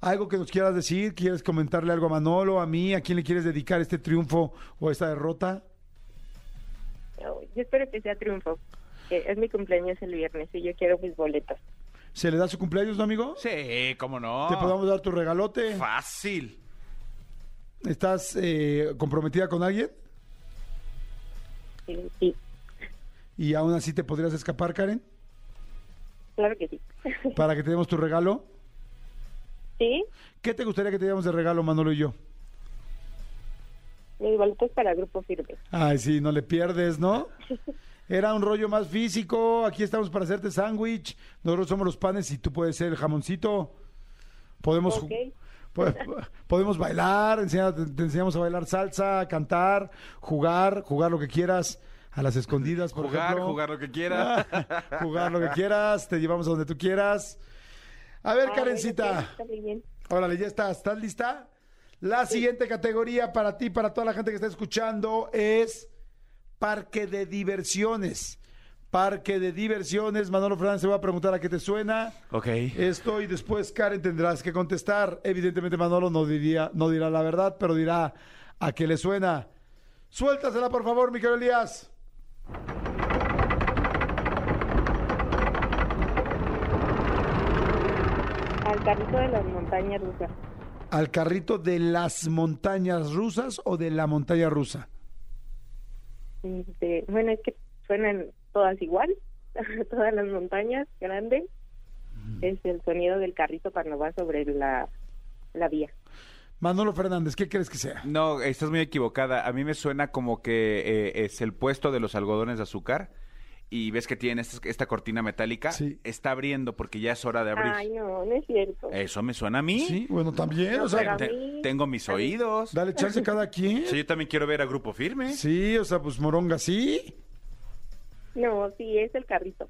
¿Algo que nos quieras decir? ¿Quieres comentarle algo a Manolo, a mí? ¿A quién le quieres dedicar este triunfo o esta derrota? Yo espero que sea triunfo. que Es mi cumpleaños el viernes y yo quiero mis boletos. ¿Se le da su cumpleaños, no, amigo? Sí, cómo no. ¿Te podamos dar tu regalote? Fácil. ¿Estás eh, comprometida con alguien? Sí, sí, ¿Y aún así te podrías escapar, Karen? claro que sí. Para que te demos tu regalo. ¿Sí? ¿Qué te gustaría que te diéramos de regalo, Manolo y yo? Mis boletos para Grupo Firme. Ay, sí, no le pierdes, ¿no? Era un rollo más físico. Aquí estamos para hacerte sándwich. Nosotros somos los panes y tú puedes ser el jamoncito. Podemos, ju- Ok. po- podemos bailar, te, enseñamos a bailar salsa, cantar, jugar, jugar lo que quieras. A las escondidas, por Jugar, ejemplo. jugar lo que quiera. jugar lo que quieras, te llevamos a donde tú quieras. A ver, Ah, Karencita. Órale, ya estás. ¿Estás lista? La siguiente categoría para ti, para toda la gente que está escuchando, es parque de diversiones. Parque de diversiones. Manolo Fernández se va a preguntar a qué te suena Ok. esto y después Karen tendrás que contestar. Evidentemente Manolo no diría, no dirá la verdad, pero dirá a qué le suena. Suéltasela, por favor, mi querido Elías. Al carrito de las montañas rusas. ¿Al carrito de las montañas rusas o de la montaña rusa? Bueno, es que suenan todas igual. todas las montañas grandes. Es el sonido del carrito cuando va sobre la, la vía. Manolo Fernández, ¿qué crees que sea? No, estás muy equivocada. A mí me suena como que eh, es el puesto de los algodones de azúcar y ves que tiene esta, esta cortina metálica. Sí. Está abriendo porque ya es hora de abrir. Ay, no, no es cierto. Eso me suena a mí. Sí, bueno, también, o sea, pero a Te- mí- tengo mis oídos. dale chance a cada quien. Sí, yo también quiero ver a Grupo Firme. Sí, o sea, pues Moronga, sí. No, sí, es el carrito.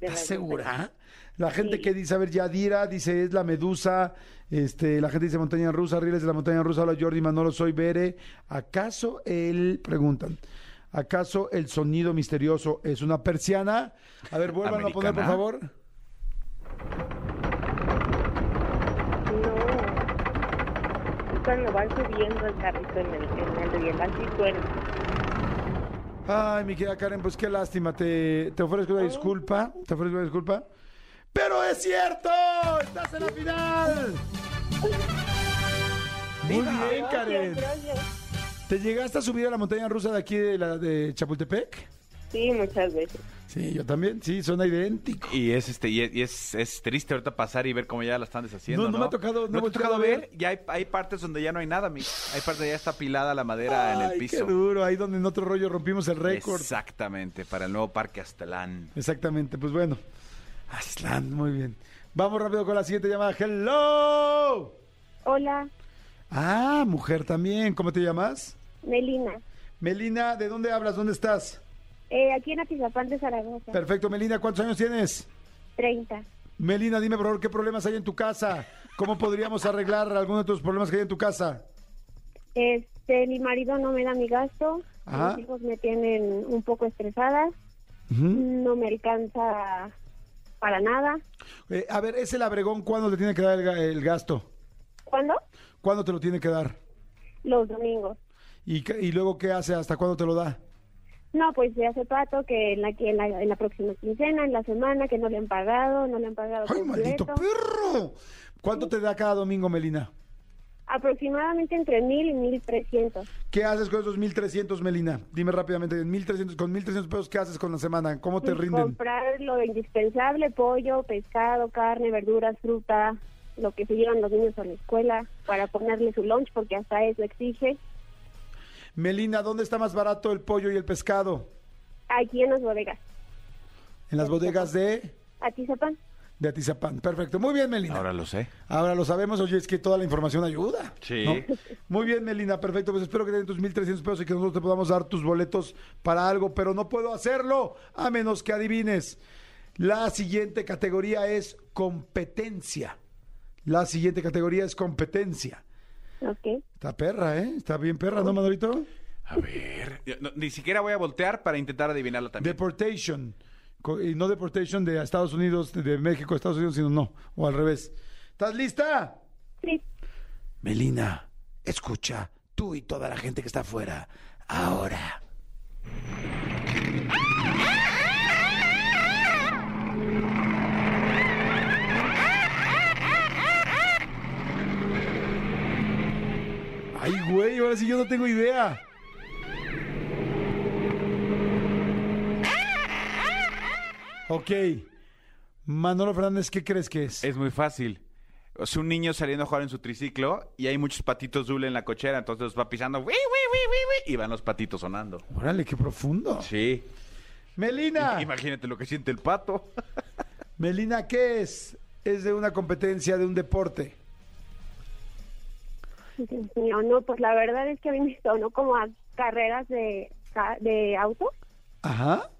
¿Estás la- segura? La gente Sí. que dice, a ver, Yadira dice, es la medusa. Este, la gente dice montaña rusa, Rieles de la montaña rusa. Hola, Jordi Manolo, soy Bere. ¿Acaso el, preguntan, ¿acaso el sonido misterioso es una persiana? A ver, vuelvan a poner, por ¿Americana? favor. No. Cuando van subiendo el carrito en el, en el riel, así suena. Ay, mi querida Karen, pues qué lástima. Te, te ofrezco una disculpa. Te ofrezco una disculpa. ¡Pero es cierto! ¡Estás en la final! Muy bien, Karen. Gracias, gracias. ¿Te llegaste a subir a la montaña rusa de aquí de la de Chapultepec? Sí, muchas veces. Sí, yo también. Sí, suena idéntico. Y es este y es, y es, es triste ahorita pasar y ver cómo ya la están deshaciendo. No, No, no me ha tocado- no ¿No he te ha tocado ver. ver. Ya hay, hay partes donde ya no hay nada, mi. Hay partes donde ya está apilada la madera en el Ay, piso. qué duro. Ahí donde en otro rollo rompimos el récord. Exactamente, para el nuevo Parque Aztlán. Exactamente. Pues bueno. Aslan, muy bien. Vamos rápido con la siguiente llamada. ¡Hello! Hola, Ah, mujer también. ¿Cómo te llamas? Melina. Melina, ¿de dónde hablas? ¿Dónde estás? Eh, aquí en Atizapán de Zaragoza. Perfecto, Melina. ¿Cuántos años tienes? 30. Melina, dime por favor qué problemas hay en tu casa. ¿Cómo podríamos arreglar algunos de tus problemas que hay en tu casa? Este, mi marido no me da mi gasto. Ajá. Mis hijos me tienen un poco estresada. Ujú. No me alcanza para nada. Eh, a ver, ese labregón, ¿cuándo te tiene que dar el, el gasto? ¿Cuándo? ¿Cuándo te lo tiene que dar? Los domingos. ¿Y, qué- y luego qué hace? ¿Hasta cuándo te lo da? No, pues se hace pato que en la, que en la, en la próxima quincena, en la semana, que no le han pagado, no le han pagado ¡Ay, completo. maldito perro! ¿Cuánto te da cada domingo, Melina? Aproximadamente entre mil y mil trescientos. ¿Qué haces con esos 1.300, Melina? Dime rápidamente, 1.300, con 1.300 pesos, ¿qué haces con la semana? ¿Cómo te rinden? Comprar lo indispensable, pollo, pescado, carne, verduras, fruta, lo que se llevan los niños a la escuela para ponerle su lunch porque hasta eso exige. Melina, ¿dónde está más barato el pollo y el pescado? Aquí en las bodegas. En las bodegas de, Atizapán. de Atizapán. Perfecto. Muy bien, Melina. Ahora lo sé. Ahora lo sabemos, oye, es que toda la información ayuda. Sí. ¿no? Muy bien, Melina, perfecto. Pues espero que te den tus 1.300 pesos y que nosotros te podamos dar tus boletos para algo, pero no puedo hacerlo a menos que adivines. La siguiente categoría es competencia. La siguiente categoría es competencia. Ok. Está perra, ¿eh? Está bien perra, ¿no, Manolito? A ver. yo no- ni siquiera voy a voltear para intentar adivinarlo también. Deportation. Co- Y no deportation de Estados Unidos, de México a Estados Unidos, sino no. O al revés. ¿Estás lista? Sí. Melina, escucha, tú y toda la gente que está afuera, ahora. Ay, güey, ahora sí yo no tengo idea. Ok. Manolo Fernández, ¿qué crees que es? Es muy fácil. Sea, un niño saliendo a jugar en su triciclo y hay muchos patitos Zule en la cochera, entonces los va pisando y van los patitos sonando. Órale, qué profundo. Sí. Melina. Imagínate lo que siente el pato. Melina, ¿qué es? Es de una competencia, de un deporte. Dios mío, no, pues la verdad es que a mí me sonó como a carreras de, de auto. Ajá.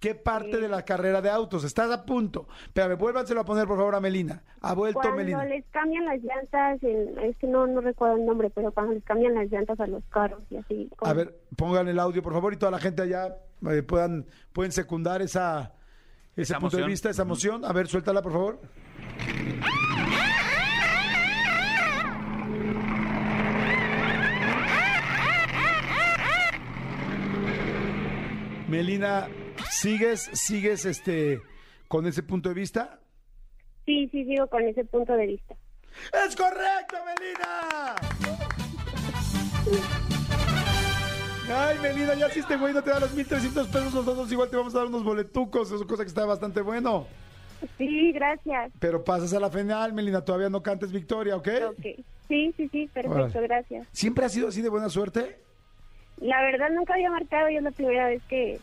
¿Qué parte de la carrera de autos? Estás a punto. Espérame, vuélvanselo a poner, por favor, a Melina. Ha vuelto Cuando Melina. les cambian las llantas, en- es que no, no recuerdo el nombre, pero cuando les cambian las llantas a los carros y así. A como- ver, pongan el audio, por favor, y toda la gente allá eh, puedan, pueden secundar esa, ese Esa punto de vista, esa emoción. A ver, suéltala, por favor. Melina, ¿sigues, sigues este con ese punto de vista? Sí, sí, sigo con ese punto de vista. ¡Es correcto, Melina! Ay, Melina, ya si este güey no te da los 1.300 pesos, nosotros igual te vamos a dar unos boletucos, eso cosa que está bastante bueno. Sí, gracias. Pero pasas a la final, Melina, todavía no cantes victoria, ¿ok? Ok. Sí, sí, sí, perfecto, Órale. gracias. ¿Siempre ha sido así de buena suerte? La verdad nunca había marcado y es la primera vez que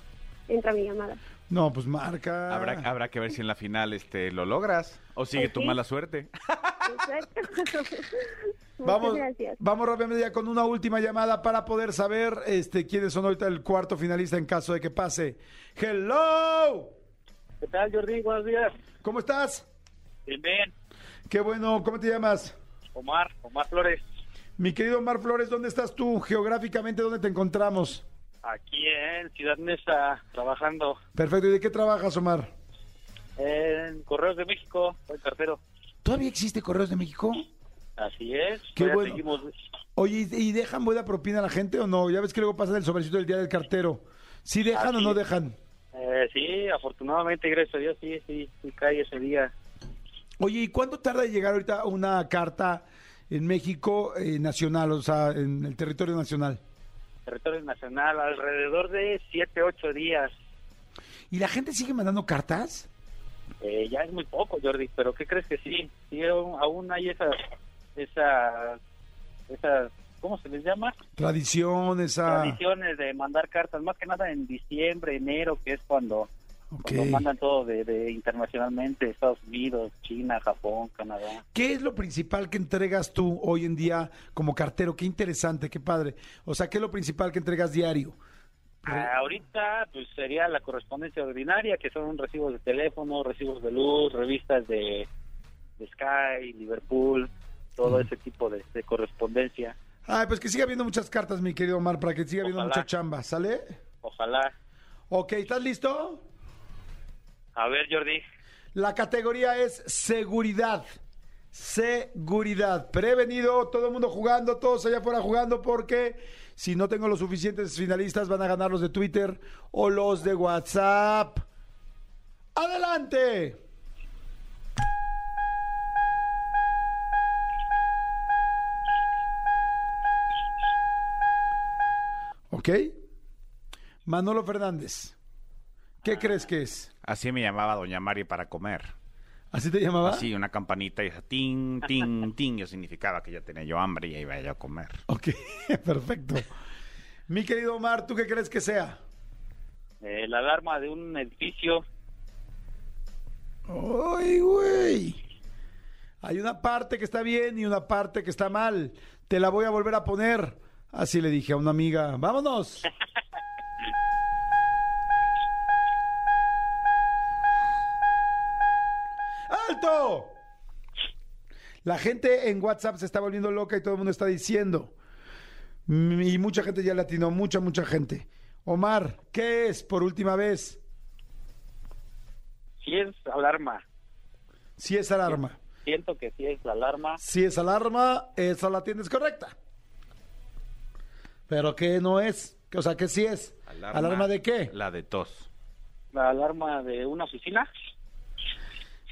entra mi llamada. No, pues marca. Habrá, habrá que ver si en la final este, lo logras o sigue Pues tu sí. mala suerte. Exacto. Vamos, Muchas gracias. vamos rápidamente ya con una última llamada para poder saber este, quiénes son ahorita el cuarto finalista en caso de que pase. ¡Hello! ¿Qué tal, Jordi? Buenos días. ¿Cómo estás? Bien, bien. Qué bueno, ¿cómo te llamas? Omar, Omar Flores. Mi querido Omar Flores, ¿dónde estás tú? Geográficamente, ¿dónde te encontramos? Aquí en Ciudad Neza, trabajando Perfecto, ¿y de qué trabajas, Omar? en Correos de México. Soy cartero. ¿Todavía existe Correos de México? Así es. Qué bueno. seguimos. Oye, ¿y dejan buena propina a la gente o no? Ya ves que luego pasan el sobrecito del día del cartero. ¿Sí dejan o no dejan? Eh, sí, afortunadamente, gracias a Dios, sí, sí, sí cae ese día. Oye, ¿y cuánto tarda en llegar ahorita una carta en México eh, nacional, o sea, en el territorio nacional? Territorio nacional, alrededor de 7, 8 días. ¿Y la gente sigue mandando cartas? Eh, ya es muy poco, Jordi, pero ¿qué crees que sí? Sí, aún, hay esas, esas, esas, ¿cómo se les llama? Tradición, esa... Tradiciones de mandar cartas, más que nada en diciembre, enero, que es cuando, Ok. cuando mandan todo de, de internacionalmente, Estados Unidos, China, Japón, Canadá. ¿Qué es lo principal que entregas tú hoy en día como cartero? Qué interesante, qué padre. O sea, ¿qué es lo principal que entregas diario? Ah, ahorita pues sería la correspondencia ordinaria, que son recibos de teléfono, recibos de luz, revistas de, de Sky, Liverpool, todo ese tipo de, de correspondencia. Ay, pues que siga habiendo muchas cartas, mi querido Omar, para que siga habiendo Ojalá. mucha chamba, ¿sale? Ojalá. Ok, ¿estás listo? A ver, Jordi. La categoría es seguridad. Seguridad. Prevenido, todo el mundo jugando, todos allá afuera jugando, porque si no tengo los suficientes finalistas, van a ganar los de Twitter o los de WhatsApp. ¡Adelante! ¿Ok? Manolo Fernández. ¿Qué crees que es? Así me llamaba Doña Mari para comer. ¿Así te llamaba? Así, una campanita y esa ting, ting, ting. Eso significaba que ya tenía yo hambre y ya iba yo a comer. Ok, perfecto. Mi querido Omar, ¿tú qué crees que sea? Eh, la alarma de un edificio. ¡Ay, güey! Hay una parte que está bien y una parte que está mal. Te la voy a volver a poner. Así le dije a una amiga. ¡Vámonos! La gente en WhatsApp se está volviendo loca y todo el mundo está diciendo. Y mucha gente ya latinó, mucha, mucha gente. Omar, ¿qué es por última vez? Sí es alarma. Si es alarma. Siento que sí es la alarma. Si es alarma, esa la tienes correcta. Pero ¿qué no es? O sea, ¿qué sí es? ¿Alarma, de qué? La de tos. La alarma de una oficina.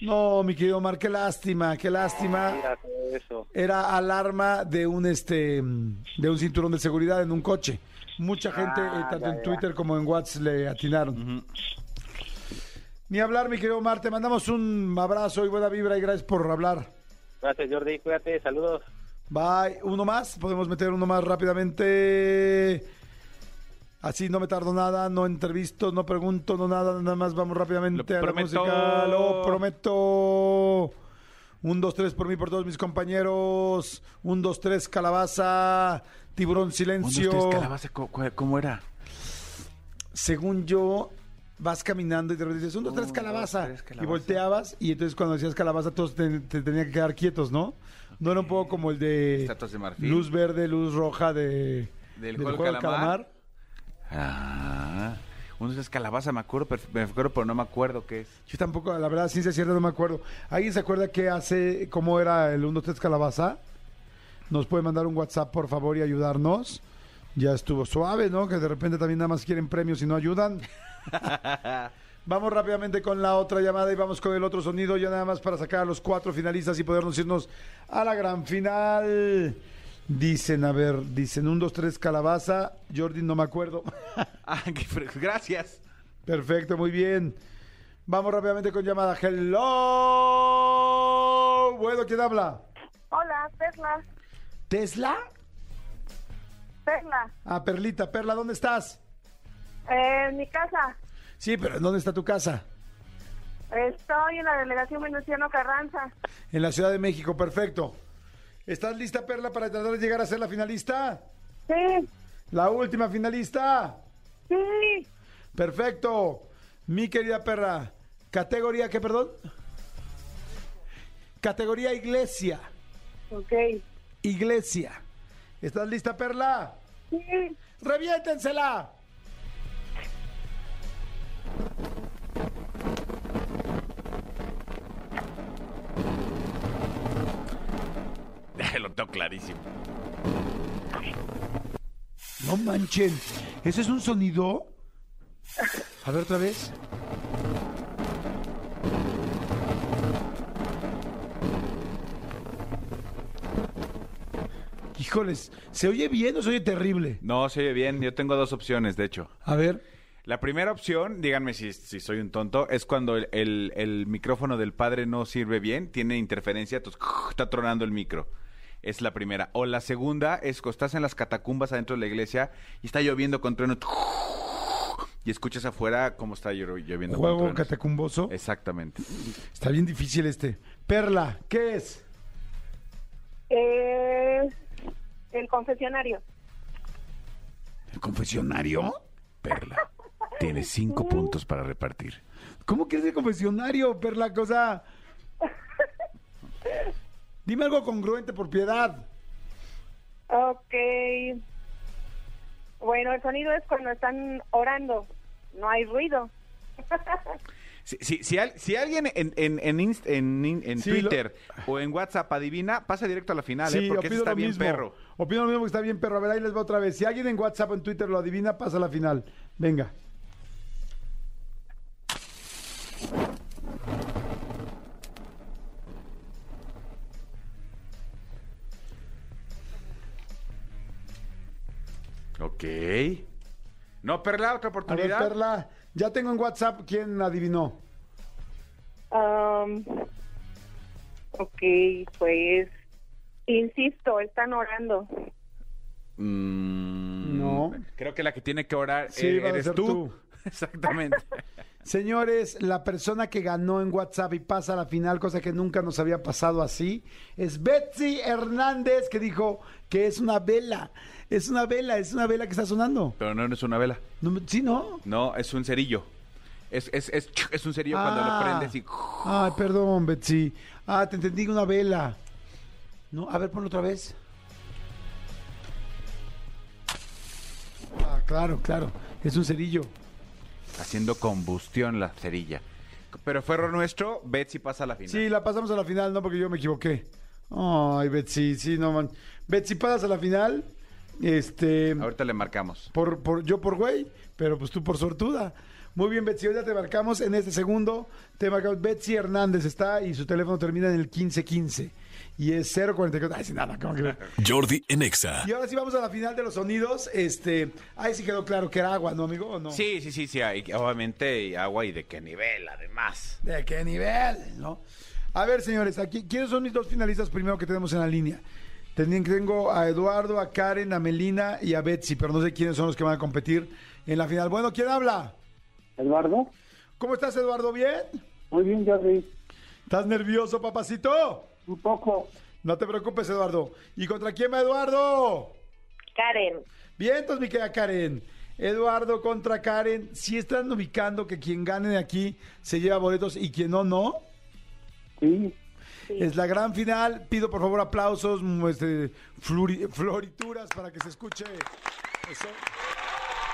No, mi querido Omar, qué lástima, qué lástima. Mira, eso. Era alarma de un este de un cinturón de seguridad en un coche. Mucha gente, Ah, eh, tanto ya, en ya. Twitter como en WhatsApp, le atinaron. Ni hablar, mi querido Omar, te mandamos un abrazo y buena vibra y gracias por hablar. Gracias, Jordi. Cuídate. Saludos. Bye. Uno más, podemos meter uno más rápidamente. Así no me tardo nada, no entrevisto, no pregunto, no nada, nada más vamos rápidamente Lo a la prometo. música. Lo prometo. Un, dos, tres por mí, por todos mis compañeros. Un, dos, tres, calabaza. Tiburón, silencio. ¿Dónde ustedes calabaza? ¿Cómo, era? Según yo, vas caminando y de repente dices, un, dos, tres, Un, dos, calabaza. tres, Y volteabas y entonces cuando decías calabaza todos te, te tenían que quedar quietos, ¿no? No era un poco como el de de luz verde, luz roja de, Del del juego juego del calamar. Ah, uno es calabaza, me acuerdo, pero, me acuerdo, pero no me acuerdo qué es. Yo tampoco, la verdad, ciencia cierta no me acuerdo. ¿Alguien se acuerda qué hace, cómo era el 1, 2, 3 calabaza? Nos puede mandar un WhatsApp, por favor, y ayudarnos. Ya estuvo suave, ¿no? Que de repente también nada más quieren premios y no ayudan. vamos rápidamente con la otra llamada y vamos con el otro sonido, ya nada más para sacar a los cuatro finalistas y podernos irnos a la gran final. Dicen, a ver, dicen 1, 2, 3 calabaza. Jordi, no me acuerdo. Ah, gracias. Perfecto, muy bien. Vamos rápidamente con llamada. Hello. Bueno, ¿quién habla? Hola, Perla. ¿Tesla? Perla. Ah, Perlita. Perla, ¿dónde estás? Eh, en mi casa. Sí, pero ¿dónde está tu casa? Estoy en la delegación Venustiano Carranza. En la Ciudad de México, perfecto. ¿Estás lista, Perla, para tratar de llegar a ser la finalista? Sí, La última finalista. sí. Perfecto. Mi querida Perla, categoría, ¿qué, perdón? Categoría iglesia. Ok. Iglesia. ¿Estás lista, Perla? Sí. ¡Reviéntensela! Lo tengo clarísimo. No manchen. ¿Ese es un sonido? A ver otra vez. Híjoles, ¿se oye bien o se oye terrible? No, se oye bien. Yo tengo dos opciones, de hecho. A ver. La primera opción, díganme si, si soy un tonto, es cuando el, el- el micrófono del padre no sirve bien, tiene interferencia, entonces está tronando el micro. Es la primera. O la segunda es cuando estás en las catacumbas adentro de la iglesia y está lloviendo con trueno y escuchas afuera cómo está llo- lloviendo con Juego truenos. catacumboso. Exactamente. Está bien difícil este. Perla, ¿qué es? Eh, el confesionario. ¿El confesionario? Perla, tienes cinco puntos para repartir. ¿Cómo que es el confesionario, Perla? Cosa. Dime algo congruente por piedad. Ok. Bueno, el sonido es cuando están orando. No hay ruido. Si, si, si, al- si alguien en, en, en, Inst- en, in- en Sí, lo- Twitter o en WhatsApp adivina, pasa directo a la final, ¿eh? porque ese opino está lo bien mismo. perro. Opino lo mismo que está bien perro. A ver, ahí les va otra vez. Si alguien en WhatsApp o en Twitter lo adivina, pasa a la final. Venga. Ok. No, Perla, otra A ver, oportunidad. Perla, ya tengo en WhatsApp quién adivinó. Um, ok, pues. Insisto, están orando. Mm, No. Creo que la que tiene que orar Sí, eh, a eres tú. Exactamente. Señores, la persona que ganó en WhatsApp y pasa a la final, cosa que nunca nos había pasado así, es Betsy Hernández, que dijo que es una vela. Es una vela, es una vela que está sonando. Pero no es una vela. No me- ¿Sí, no? No, es un cerillo. Es, es, es, es un cerillo cuando lo Ah. prendes y... Ay, perdón, Betsy. Ah, te entendí una vela. No, a ver, ponlo otra vez. Ah, claro, claro. Es un cerillo. Haciendo combustión la cerilla. Pero fue error nuestro, Betsy pasa a la final. Sí, la pasamos a la final, no porque yo me equivoqué. Ay, Betsy, sí, no, man. Betsy, pasas a la final. Este. Ahorita le marcamos. Por, por, yo por güey, pero pues tú por sortuda. Muy bien, Betsy, hoy ya te marcamos en este segundo. Te marcamos Betsy Hernández está y su teléfono termina en el 1515. Y es 044. Ay, sin nada, ¿cómo que? Jordi en Exa. Y ahora sí vamos a la final de los sonidos. Este, ahí sí quedó claro que era agua, ¿no, amigo? ¿O no? Sí, sí, sí, sí. hay- obviamente agua y de qué nivel, además. ¿De qué nivel? ¿No? A ver, señores, aquí, ¿quiénes son mis dos finalistas primero que tenemos en la línea? Ten- Tengo a Eduardo, a Karen, a Melina y a Betsy, pero no sé quiénes son los que van a competir en la final. Bueno, ¿quién habla? Eduardo, ¿Cómo estás, Eduardo? ¿Bien? muy bien, Jordi. ¿Estás nervioso, papacito? Un poco. No te preocupes, Eduardo. ¿Y contra quién va Eduardo? Karen. Bien, entonces, mi querida Karen. Eduardo contra Karen. Si están ubicando que quien gane de aquí se lleva boletos y quien no, no. Sí, Es la gran final. Pido por favor aplausos, este, flori- florituras para que se escuche. Eso.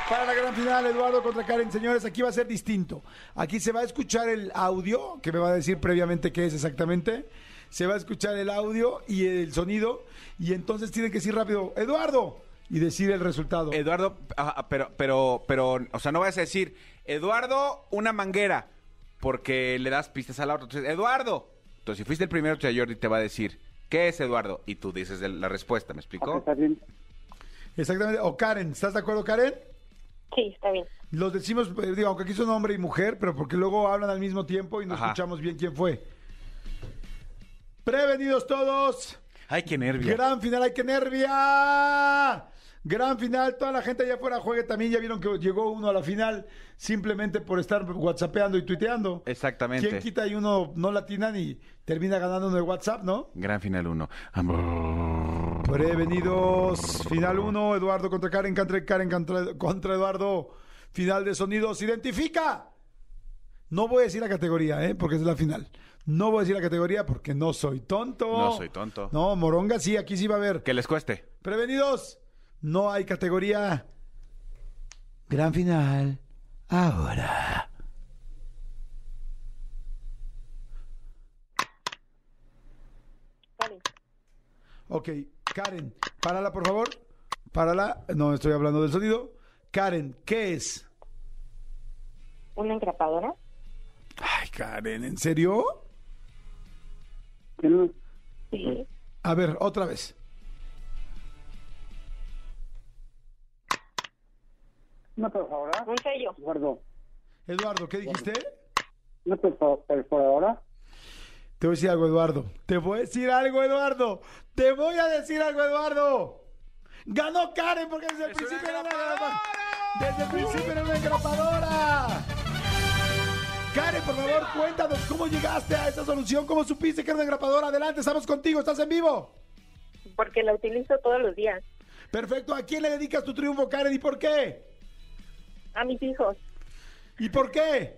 Para la gran final, Eduardo contra Karen. Señores, aquí va a ser distinto. Aquí se va a escuchar el audio, que me va a decir previamente qué es exactamente. Se va a escuchar el audio y el sonido. Y entonces tienen que decir rápido, Eduardo, y decir el resultado. Eduardo, ajá, pero, pero, pero, o sea, no vas a decir, Eduardo, una manguera, porque le das pistas a la otra. Entonces, Eduardo. Entonces, si fuiste el primero, Jordi te va a decir, ¿qué es Eduardo? Y tú dices la respuesta, ¿me explicó? está bien. Exactamente. O Karen, ¿estás de acuerdo, Karen? Sí, está bien. Los decimos, eh, digo, aunque aquí son hombre y mujer, pero porque luego hablan al mismo tiempo y no Ajá. escuchamos bien quién fue. Prevenidos todos. Ay, qué nervio. Gran final, hay que nervia. Gran final, toda la gente allá afuera juegue también. Ya vieron que llegó uno a la final simplemente por estar whatsappeando y tuiteando. Exactamente. ¿Quién quita y uno no latinan y termina ganando uno de WhatsApp, no? Gran final 1. Prevenidos. Final 1, Eduardo contra Karen, contra Karen contra, contra Eduardo. Final de sonidos. Identifica. No voy a decir la categoría, ¿eh? porque es la final. No voy a decir la categoría porque no soy tonto. No soy tonto. No, Moronga sí, aquí sí va a haber. Que les cueste. Prevenidos. No hay categoría. Gran final. Ahora. Karen. Ok, Karen, párala por favor. Párala. No estoy hablando del sonido. Karen, ¿qué es? ¿Una engrapadora? Ay, Karen, ¿en serio? Sí. A ver, otra vez. Una perforadora. Un sello. Eduardo. Eduardo, ¿qué dijiste? Una perfo- perforadora. Te voy a decir algo, Eduardo. Te voy a decir algo, Eduardo. Te voy a decir algo, Eduardo. Ganó Karen porque desde el ¡Es una principio era una engrapadora! engrapadora. Desde el principio era una engrapadora. Karen, por favor, cuéntanos cómo llegaste a esa solución, cómo supiste que era una engrapadora. Adelante, estamos contigo, estás en vivo. Porque la utilizo todos los días. Perfecto, ¿a quién le dedicas tu triunfo, Karen, y por qué? A mis hijos. ¿Y por qué?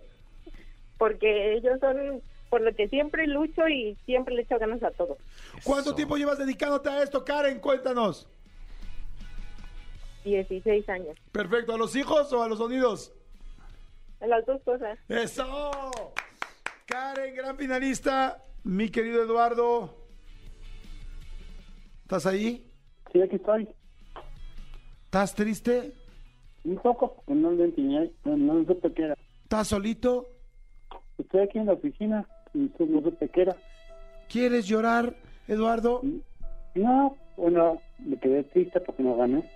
Porque ellos son por lo que siempre lucho y siempre le echo ganas a todo. ¿Cuánto Eso. tiempo llevas dedicándote a esto, Karen? Cuéntanos. 16 años. Perfecto, ¿a los hijos o a los sonidos? Las dos cosas. ¡Eso! Karen, gran finalista. Mi querido Eduardo. ¿Estás ahí? Sí, aquí estoy. ¿Estás triste? Un poco, porque no lo entendí, no, supe qué era. ¿Estás solito? Estoy aquí en la oficina y no supe qué era. ¿Quieres llorar, Eduardo? No, bueno, me quedé triste porque no gané.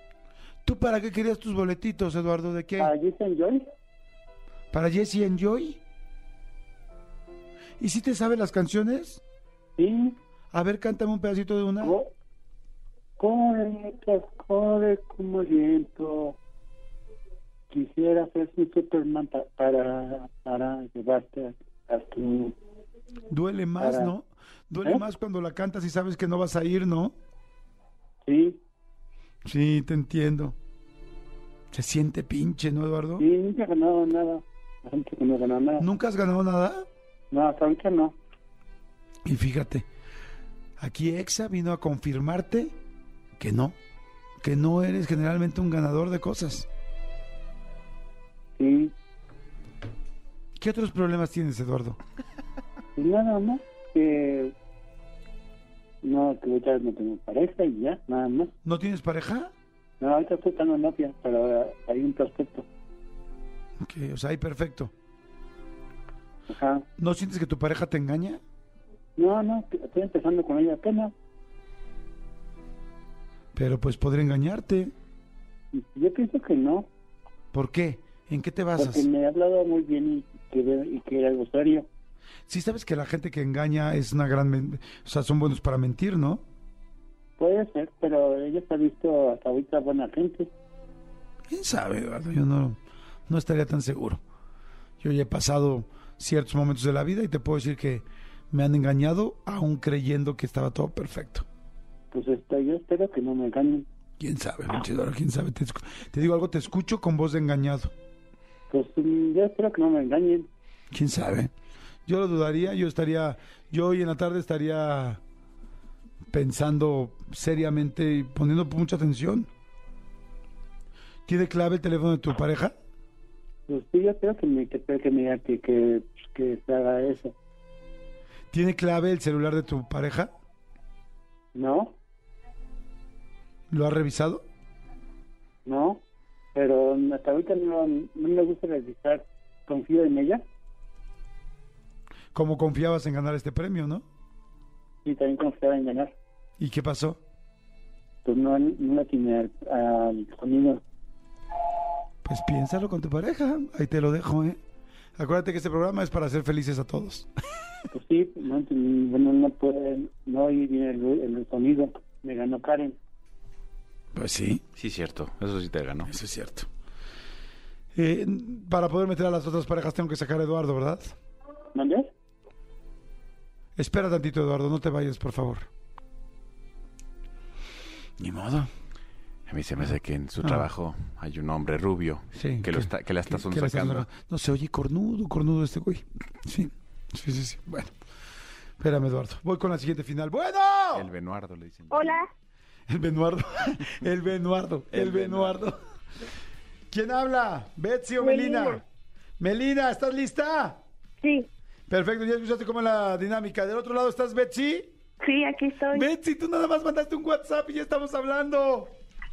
¿Tú para qué querías tus boletitos, Eduardo? ¿De qué? ¿A Jason Joy? ¿Para Jesse Enjoy? ¿Y si te sabes las canciones? Sí. A ver, cántame un pedacito de una. Co- Corre, tras corre como viento. Quisiera ser un Superman pa- para, para llevarte a, a tu... Duele más, Para- ¿no? Duele ¿Eh? más cuando la cantas y sabes que no vas a ir, ¿no? Sí, Sí, te entiendo. Se siente pinche, ¿no, Eduardo? sí, nunca he ganado nada. No ganado nada. ¿Nunca has ganado nada? No, hasta ahorita no. Y fíjate, aquí Exa vino a confirmarte que no, que no eres generalmente un ganador de cosas. Sí, ¿Qué otros problemas tienes, Eduardo? y nada más. Que... No, que ahorita no tengo pareja y ya, nada más. ¿No tienes pareja? No, ahorita estoy dando novia, pero hay un prospecto. Ok, o sea, ahí perfecto. Ajá. ¿No sientes que tu pareja te engaña? No, no, estoy empezando con ella apenas. Pero pues podría engañarte. Yo pienso que no, ¿Por qué? ¿En qué te basas? porque me ha hablado muy bien y que, y que era algo serio. Sí sabes que la gente que engaña es una gran... O sea, son buenos para mentir, ¿no? Puede ser, pero ella se ha visto hasta ahorita buena gente. ¿Quién sabe, Eduardo? Yo no, no estaría tan seguro. Yo ya he pasado ciertos momentos de la vida y te puedo decir que me han engañado aún creyendo que estaba todo perfecto. Pues este, yo espero que no me engañen. ¿Quién sabe, Eduardo? ¿Quién sabe? Te, te digo algo, te escucho con voz de engañado. Pues yo espero que no me engañen. ¿Quién sabe? Yo lo dudaría, yo estaría, yo hoy en la tarde estaría pensando seriamente y poniendo mucha atención. ¿Tiene clave el teléfono de tu pareja? Pues sí, yo espero que me, que, que me diga que, que, que se haga eso. ¿Tiene clave el celular de tu pareja? ¿No? ¿Lo has revisado? ¿No? Pero hasta ahorita no, no me gusta revisar. Confío en ella Como confiabas en ganar este premio, ¿no? y también confiaba en ganar. ¿Y qué pasó? Pues no, no la tiene al, sonido. Pues piénsalo con tu pareja. Ahí te lo dejo, ¿eh? Acuérdate que este programa es para hacer felices a todos. Pues sí, no, bueno, no puede, no oír bien el, el sonido. Me ganó Karen. Pues sí, Sí, cierto. Eso sí te ganó. eso es cierto. Eh, para poder meter a las otras parejas tengo que sacar a Eduardo, ¿verdad? ¿Dónde? Espera tantito, Eduardo, no te vayas, por favor. Ni modo. A mí se me hace que en su Ah. trabajo hay un hombre rubio Sí, que, lo está, que la está que- que la está sacando. sonsacando. No se oye cornudo, cornudo este güey. Sí, sí, sí, sí. Bueno, espérame, Eduardo. Voy con la siguiente final. ¡Bueno! El Benuardo le dicen. Hola, El Benuardo. El Benuardo. El, Benuardo. ¿Quién habla? ¿Betsy o Melina? Melina. Melina, ¿estás lista? sí, Perfecto, ya escuchaste cómo es la dinámica. ¿Del otro lado estás Betsy? sí, aquí estoy. Betsy, tú nada más mandaste un WhatsApp y ya estamos hablando.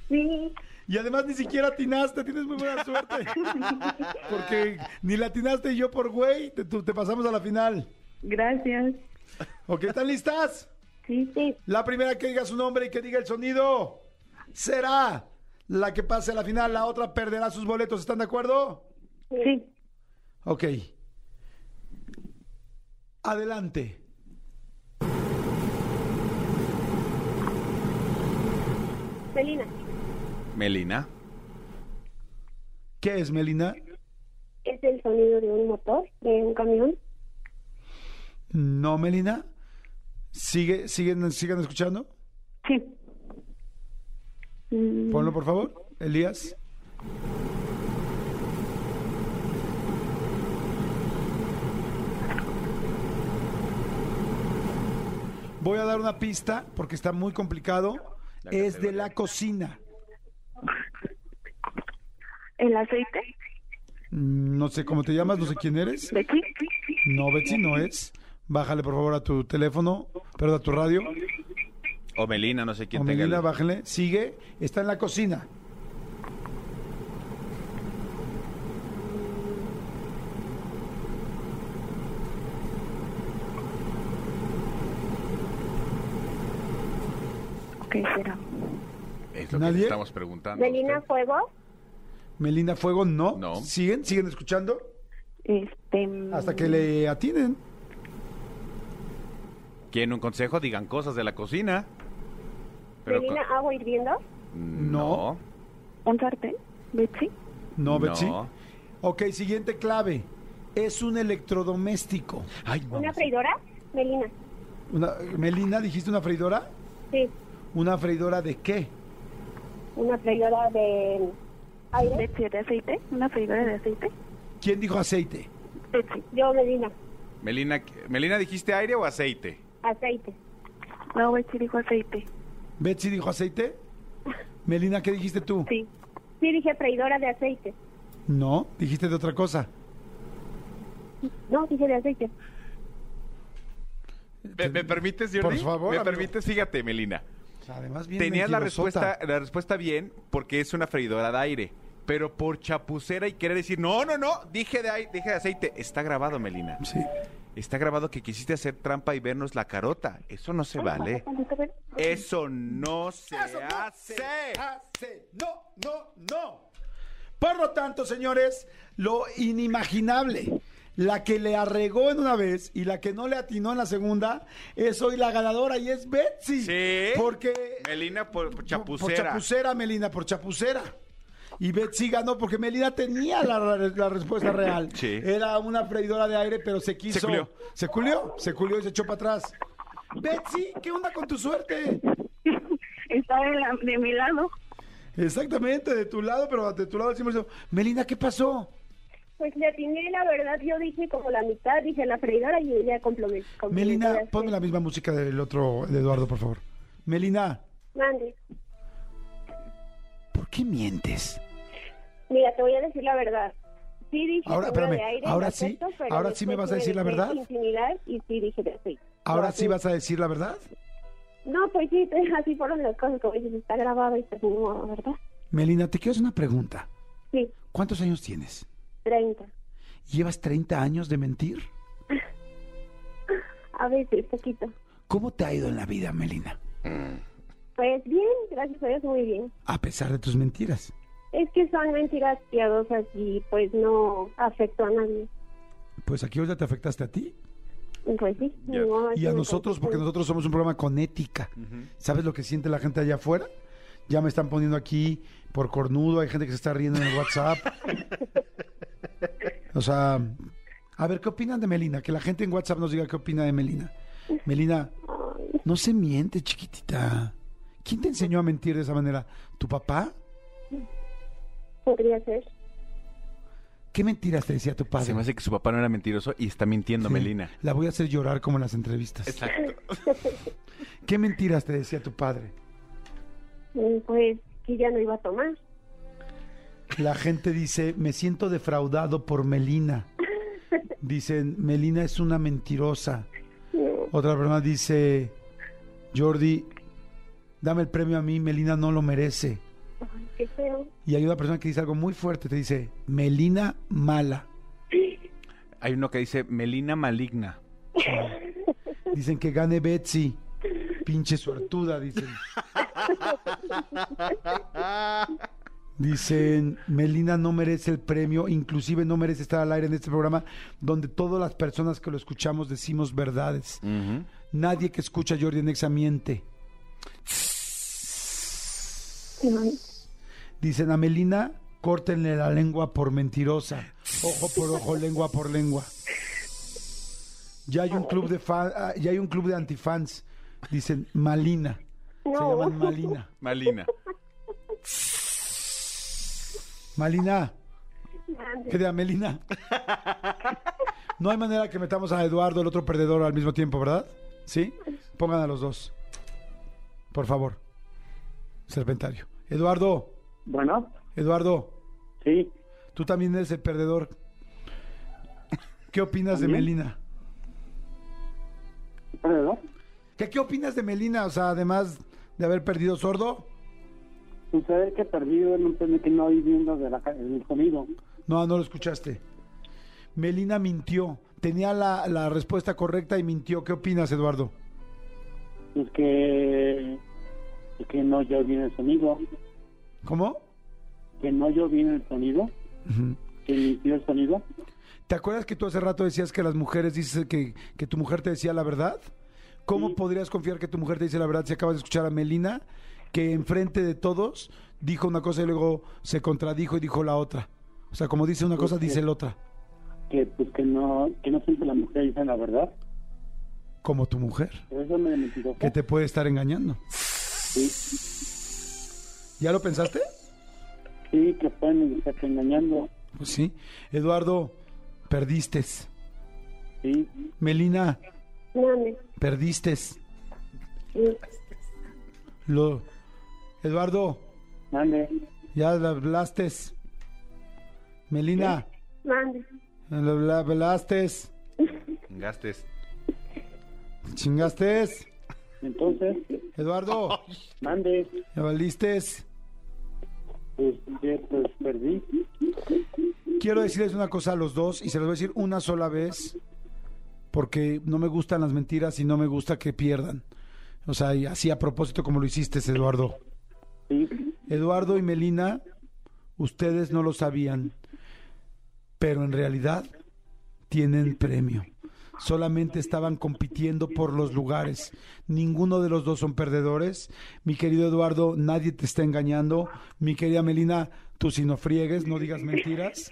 Sí, Y además ni siquiera atinaste, tienes muy buena suerte. Porque ni la atinaste y yo por güey, te, tú- te pasamos a la final. gracias. ¿Ok? ¿Están listas? Sí, sí, La primera que diga su nombre y que diga el sonido será la que pase a la final. La otra perderá sus boletos. ¿Están de acuerdo? sí. Ok. Adelante. Melina, Melina. ¿Qué es, Melina? es el sonido de un motor, de un camión. No, Melina. ¿Sigue, siguen, ¿Siguen escuchando? Sí. Mm, Ponlo, por favor. Elías. Voy a dar una pista porque está muy complicado. Es de la cocina. ¿El aceite? Mm, No sé cómo te llamas, no sé quién eres. ¿Becky? No, Betsy, no es. Bájale, por favor, a tu teléfono, perdón, a tu radio. O Melina, no sé quién O tenga. Melina, el- bájale. Sigue. Está en la cocina. ¿Qué será? Es lo que ¿Nadie? te estamos preguntando. ¿Melina Fuego? Melina Fuego, no. No. ¿Siguen? ¿Siguen escuchando? Este... Hasta que le atinen. ¿Quieren un consejo? Digan cosas de la cocina. Pero ¿Melina Agua Hirviendo? No. ¿Un sartén? ¿Betsy? No, Betsy. No. Ok, siguiente clave. Es un electrodoméstico. Ay. ¿Una freidora? Melina. Una- Melina, ¿dijiste una freidora? Sí. ¿Una freidora de qué? ¿Una freidora de aire? ¿Betsy de aceite? ¿Una freidora de aceite? ¿Quién dijo aceite? Betsy. Yo, Melina. Melina, Melina, ¿dijiste aire o aceite? Aceite. No, Betsy dijo aceite. ¿Betsy dijo aceite? Melina, ¿qué dijiste tú? Sí. Sí, dije freidora de aceite. No, dijiste de otra cosa. No, dije de aceite. ¿Me, me permites, Jordi? Por favor, ¿Me amigo. permites? Fíjate, Melina. Además, bien Tenías la respuesta, la respuesta bien porque es una freidora de aire. Pero por chapucera y querer decir, no, no, no, dije de, dije de aceite. Está grabado, Melina. Sí. Está grabado que quisiste hacer trampa y vernos la carota. Eso no se vale. Eso no se Eso no hace. se hace. No, no, no. Por lo tanto, señores, lo inimaginable. La que le arregó en una vez y la que no le atinó en la segunda es hoy la ganadora y es Betsy. Sí. Porque. Melina por, por Por chapucera. chapucera, Melina, por chapucera. Y Betsy ganó porque Melina tenía la, respuesta real. Sí. Era una freidora de aire, pero se quiso. Se culió. Se culió, se culió y se echó para atrás. Betsy, ¿qué onda con tu suerte? Está de, la- de mi lado. Exactamente, de tu lado, pero de tu lado decimos, Melina, ¿qué pasó? Pues le atiné, la verdad, yo dije como la mitad, dije la freidora y ella complementó. Melina, ponme la misma música del otro, de Eduardo, por favor. Melina, Mande. ¿por qué mientes? Mira, te voy a decir la verdad. Sí dije Ahora, espérame, de aire, ahora sí, pero ahora sí me vas a decir la verdad. Intimidar y sí dije de aceite. ¿Ahora sí vas a decir la verdad? No, pues sí, así fueron las cosas, como dices, está grabado y se filmó, ¿verdad? Melina, te quiero hacer una pregunta. Sí, ¿Cuántos años tienes? 30. ¿Llevas 30 años de mentir? A veces, poquito. ¿Cómo te ha ido en la vida, Melina? Pues bien, gracias a Dios, muy bien. A pesar de tus mentiras. Es que son mentiras piadosas y pues no afecto a nadie. Pues aquí hoy ya te afectaste a ti Pues sí. Y a nosotros, porque nosotros somos un programa con ética. ¿Sabes lo que siente la gente allá afuera? Ya me están poniendo aquí por cornudo, hay gente que se está riendo en el WhatsApp. O sea, a ver, ¿qué opinan de Melina? Que la gente en WhatsApp nos diga qué opina de Melina. Melina, no se miente, chiquitita. ¿Quién te enseñó a mentir de esa manera? ¿Tu papá? Podría ser. ¿Qué mentiras te decía tu padre? Se me hace que su papá no era mentiroso y está mintiendo, Sí, Melina. La voy a hacer llorar como en las entrevistas. Exacto. ¿Qué mentiras te decía tu padre? Mm, Pues que ya no iba a tomar. La gente dice, me siento defraudado por Melina. Dicen, Melina es una mentirosa. Otra persona dice, Jordi, dame el premio a mí, Melina no lo merece. Ay, qué feo. Y hay una persona que dice algo muy fuerte, te dice, Melina mala. Hay uno que dice Melina maligna. Dicen que gane Betsy. Pinche suertuda, dicen. Dicen, Melina no merece el premio, inclusive no merece estar al aire en este programa donde todas las personas que lo escuchamos decimos verdades. Nadie que escucha a Jordi Nexa miente. Ay, Dicen a Melina, córtenle la lengua por mentirosa. Ojo por ojo, lengua por lengua. Ya hay un club de fan, ah, ya hay un club de antifans. Dicen Malina. Se No. llaman Malina. Malina. Malina. Mande. ¿Qué de Melina? No hay manera que metamos a Eduardo, el otro perdedor, al mismo tiempo, ¿verdad? ¿Sí? Pongan a los dos. Por favor. Serpentario. Eduardo, Bueno, Eduardo, sí. tú también eres el perdedor. ¿Qué opinas de. Melina? ¿Perdón? ¿Qué, ¿Qué opinas de Melina? O sea, además de haber perdido sordo. Sucede que he perdido, no que no oí viendo de la, el sonido. No, no lo escuchaste. Melina mintió. Tenía la, la respuesta correcta y mintió. ¿Qué opinas, Eduardo? Es que, es que no oyó bien el sonido. ¿Cómo? Que no oyó bien el sonido. Ujú. Que limpió el sonido. ¿Te acuerdas que tú hace rato decías que las mujeres dices que, que tu mujer te decía la verdad? ¿Cómo Sí. podrías confiar que tu mujer te dice la verdad si acabas de escuchar a Melina que enfrente de todos dijo una cosa y luego se contradijo y dijo la otra? O sea, como dice una cosa, Sí, sí. dice la otra. Que pues que no, que no siempre la mujer dice la verdad. Como tu mujer, Pero eso me que te puede estar engañando. Sí, ¿Ya lo pensaste? sí, que pueden estar engañando. Pues sí. Eduardo, perdiste. Sí, Melina, Mande. perdiste. Sí. Lo... Eduardo, mande. ya la hablaste. Melina, Mande. la hablaste. Gastes. Chingaste. Entonces, Eduardo, mande. ¿ya valiste? Pues, pues perdí. Quiero decirles una cosa a los dos y se los voy a decir una sola vez porque no me gustan las mentiras y no me gusta que pierdan. O sea, y así a propósito como lo hiciste, Eduardo. Sí, Eduardo y Melina, ustedes no lo sabían, pero en realidad tienen premio. Solamente estaban compitiendo por los lugares. Ninguno de los dos son perdedores. Mi querido Eduardo, nadie te está engañando. Mi querida Melina, tú si no friegues, no digas mentiras.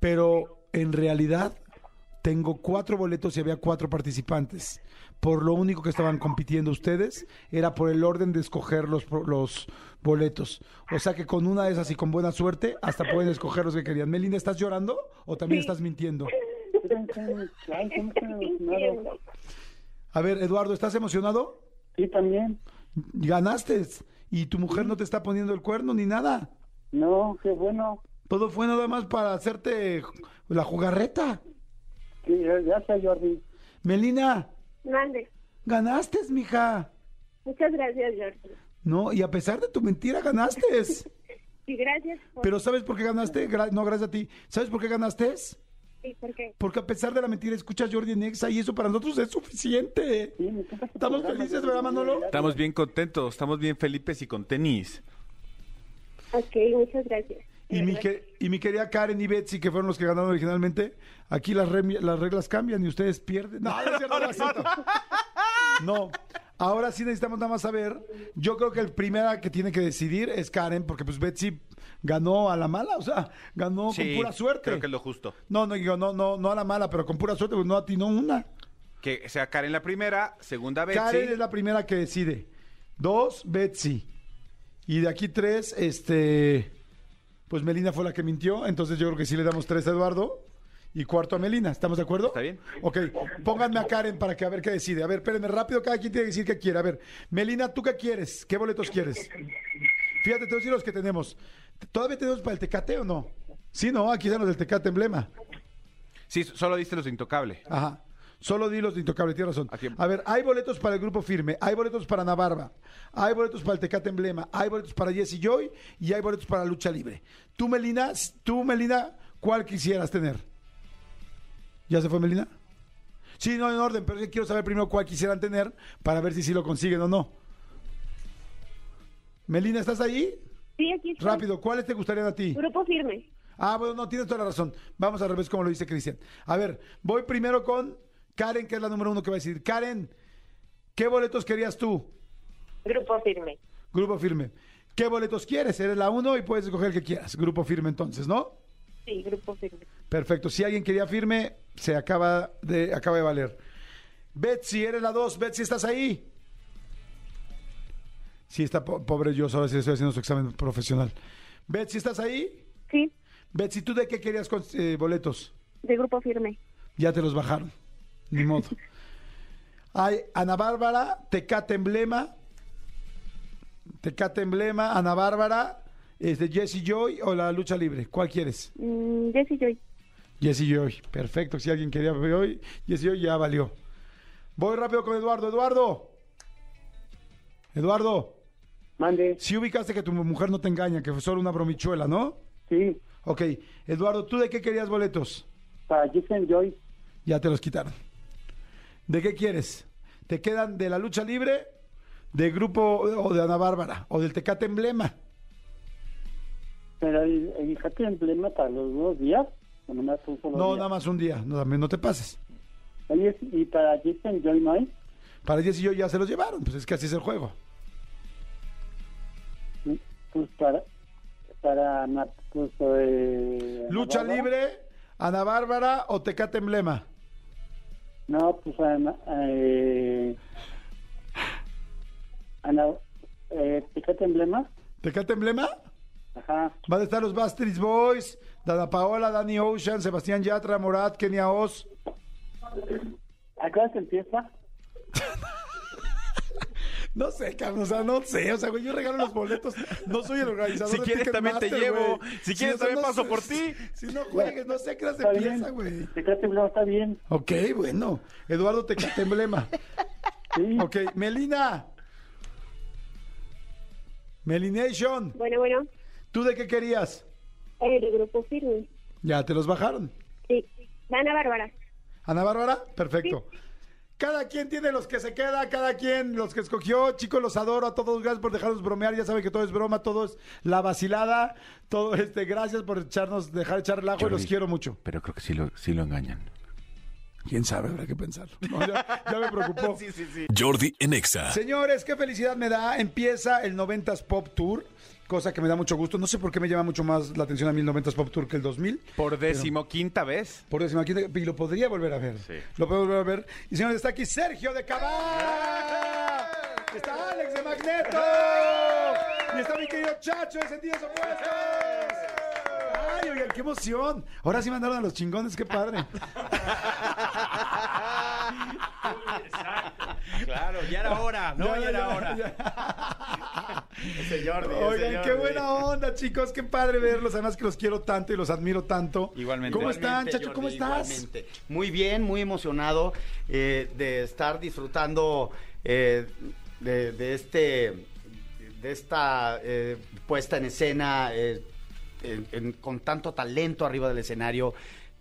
Pero en realidad tengo cuatro boletos y había cuatro participantes. Por lo único que estaban compitiendo ustedes era por el orden de escoger los, los boletos. O sea que con una de esas y con buena suerte, hasta pueden escoger los que querían. Melina, ¿estás llorando o también estás mintiendo? A ver, Eduardo, ¿estás emocionado? Sí, también. Ganaste y tu mujer no te está poniendo el cuerno ni nada. No, qué bueno. Todo fue nada más para hacerte la jugarreta. Sí, ya, ya sé, Jordi. Melina, Mande. ganaste, mija. Muchas gracias, Jordi. No, y a pesar de tu mentira, ganaste. Y gracias por... Pero ¿sabes por qué ganaste? Gra- no, gracias a ti. ¿Sabes por qué ganaste? Sí, ¿por qué? Porque a pesar de la mentira escuchas Jordi en Exa y eso para nosotros es suficiente. Sí, Estamos felices. ¿verdad, Manolo? Estamos bien contentos, estamos bien felices y con tenis. Ok, muchas gracias. Y mi, que- y mi querida Karen y Betsy, que fueron los que ganaron originalmente, aquí las, reglas cambian y ustedes pierden. No, no, no, cierto. No, ahora sí necesitamos nada más saber. Yo creo que el primera que tiene que decidir es Karen, porque pues Betsy ganó a la mala, o sea, ganó Sí, con pura suerte. Creo que es lo justo. No, no, digo, no, no, no a la mala, pero con pura suerte, pues no atinó una. Que sea Karen la primera, segunda Betsy. Karen es la primera que decide. Dos, Betsy. Y de aquí tres, este. Pues Melina fue la que mintió. Entonces yo creo que sí le damos tres a Eduardo. Y cuarto a Melina. ¿Estamos de acuerdo? Está bien. Ok. Pónganme a Karen para que a ver qué decide. A ver, espérenme rápido. Cada quien tiene que decir qué quiere. A ver, Melina, ¿tú qué quieres? ¿Qué boletos quieres? Fíjate, te voy a decir los que tenemos. ¿Todavía tenemos para el Tecate o no? Sí, no. Aquí están los del Tecate Emblema. Sí, solo diste los de Intocable. Ajá. Solo di los de Intocable, tienes razón. A ver, hay boletos para el Grupo Firme, hay boletos para Navarra, hay boletos para el Tecate Emblema, hay boletos para Jesse Joy y hay boletos para Lucha Libre. Tú, Melina, tú, Melina, ¿cuál quisieras tener? ¿Ya se fue Melina? Sí, no, en orden, pero quiero saber primero cuál quisieran tener para ver si sí lo consiguen o no. Melina, ¿estás ahí? Sí, aquí estoy. Rápido, ¿cuáles te gustarían a ti? Grupo firme. Ah, bueno, no, tienes toda la razón. Vamos al revés, como lo dice Cristian. A ver, voy primero con Karen, que es la número uno que va a decir. Karen, ¿qué boletos querías tú? Grupo firme. Grupo firme. ¿Qué boletos quieres? Eres la uno y puedes escoger el que quieras. Grupo firme entonces, ¿no? Sí, grupo firme. Perfecto. Si alguien quería firme, se acaba de, acaba de valer. Betsy, eres la dos. Betsy, ¿estás ahí? Sí, está po- pobre yo, sí estoy haciendo su examen profesional. Betsy, ¿estás ahí? Sí, Betsy, ¿tú de qué querías con- eh, boletos? de grupo firme. Ya te los bajaron. Ni modo. Hay Ana Bárbara, Tecate Emblema, Tecate Emblema, Ana Bárbara, este, Jesse Joy o la lucha libre. ¿Cuál quieres? Mm, Jessy Joy. Jesse Joy. Perfecto. Si alguien quería ver hoy, Jesse Joy ya valió. Voy rápido con Eduardo. Eduardo. Eduardo, Mande. si ubicaste que tu mujer no te engaña, que fue solo una bromichuela, ¿no? Sí, Ok. Eduardo, ¿tú de qué querías boletos? para Jason Joy. Ya te los quitaron. ¿De qué quieres? ¿Te quedan de la lucha libre, de grupo o de Ana Bárbara o del Tecate Emblema? Pero el, Ijate emblema para los dos días. o nomás un solo No, día? nada más un día, no, también no te pases. Y para Jason Joy no hay. Para Jess y yo ya se los llevaron, pues es que así es el juego. Pues para. Para. Pues, eh, Lucha libre, Ana Bárbara o Tecate Emblema. No, pues Ana. Eh, Ana. Eh, Ijate emblema. ¿Tecate Emblema? Ajá. Van a estar los Bastries Boys, Dana Paola, Danny Ocean, Sebastián Yatra, Morat, Kenia Oz. ¿A qué hora se empieza? No sé, cabrón, o sea, no sé, o sea, güey, yo regalo los boletos, no soy el organizador. Si quieres, también te llevo. Si quieres, también no paso por ti. Si no juegues, no sé a qué hora se empieza, güey. Ijate emblema está bien. Ok, bueno. Eduardo Tecate Emblema. Sí. Ok, Melina. Melination, Bueno, bueno, ¿tú de qué querías? eh, de grupo firme. Ya te los bajaron. Sí, Ana Bárbara. Ana Bárbara, perfecto. Cada quien tiene los que se queda, cada quien los que escogió. Chicos, los adoro a todos. Gracias por dejarnos bromear. Ya saben que todo es broma, todo es la vacilada. Todo este, gracias por echarnos, dejar echar el ajo y los Jordi. quiero mucho. Pero creo que sí lo, sí lo engañan. Quién sabe, habrá que pensar. No, ya, ya me preocupó. sí, sí. Jordi en Exa. Señores, qué felicidad me da. Empieza el 90s Pop Tour, cosa que me da mucho gusto. No sé por qué me llama mucho más la atención a mí el 90s Pop Tour que el 2000. Por decimoquinta vez. Por décima quinta, y lo podría volver a ver. Sí. Lo puedo volver a ver. Y señores, está aquí Sergio de Cabal. Está Alex de Magneto. Y está mi querido Chacho de Sentidos Opuestos. Ay, oigan, qué emoción. Ahora sí mandaron a los chingones, qué padre. Claro, ya era hora, ¿no? Ya, Ya, ya, era ya, hora. ya. Ese Jordi, ese Oigan, qué buena onda, chicos. Qué padre verlos. Además que los quiero tanto y los admiro tanto. Igualmente. ¿Cómo están, Chacho? ¿Cómo estás? igualmente. Muy bien, muy emocionado eh, de estar disfrutando eh, de, de este de esta eh, puesta en escena eh, en- en- con tanto talento arriba del escenario,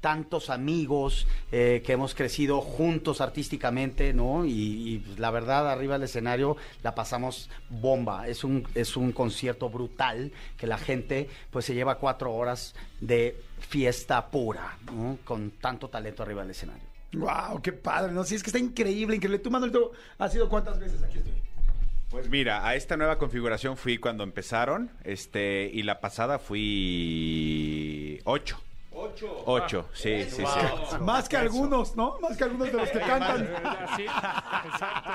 tantos amigos eh, que hemos crecido juntos artísticamente, ¿no? Y, y, pues, la verdad, arriba del escenario la pasamos bomba. Es un, es un concierto brutal que la gente pues se lleva cuatro horas de fiesta pura, ¿no? Con tanto talento arriba del escenario. Wow, qué padre, ¿no? Sí, es que está increíble, increíble. Tú, Manuelito, has ido cuántas veces? Aquí estoy. Pues mira, a esta nueva configuración fui cuando empezaron, este, y la pasada fui ocho. Ocho. Ocho, sí, sí, sí. Más que algunos, ¿no? Más que algunos de los que cantan. Sí, exacto.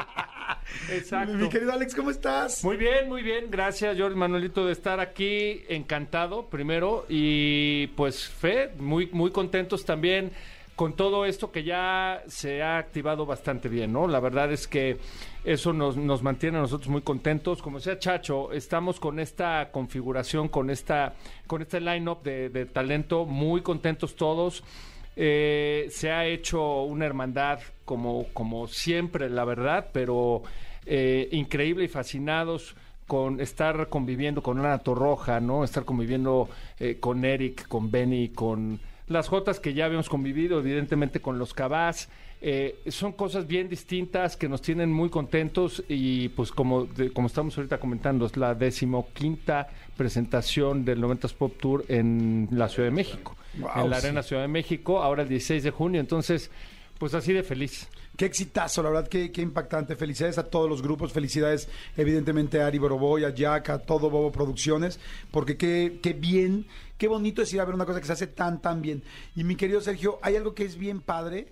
Exacto. Mi querido Alex, ¿cómo estás? Muy bien, muy bien. Gracias, Jordi Manuelito, de estar aquí. Encantado, primero. Y pues, Fe, muy, muy contentos también con todo esto que ya se ha activado bastante bien, ¿no? La verdad es que eso nos, mantiene a nosotros muy contentos. Como decía Chacho, estamos con esta configuración, con esta, con este line-up de, talento, muy contentos todos. Eh, se ha hecho una hermandad como, como siempre, la verdad, pero eh, increíble y fascinados con estar conviviendo con Ana Torroja, ¿no? Estar conviviendo eh, con Eric, con Benny, con las Jotas que ya habíamos convivido, evidentemente con los Cabás. Eh, son cosas bien distintas que nos tienen muy contentos y pues como, de- como estamos ahorita comentando, es la decimoquinta presentación del 90s Pop Tour en la Ciudad de México, Wow, en la sí. Arena Ciudad de México, ahora el 16 de junio, entonces pues así de feliz. Qué exitazo, la verdad, qué, qué impactante. Felicidades a todos los grupos, felicidades evidentemente a Ari Boroboy, a Jack, a todo Bobo Producciones, porque qué, qué bien, qué bonito es ir a ver una cosa que se hace tan, tan bien. Y mi querido Sergio, hay algo que es bien padre,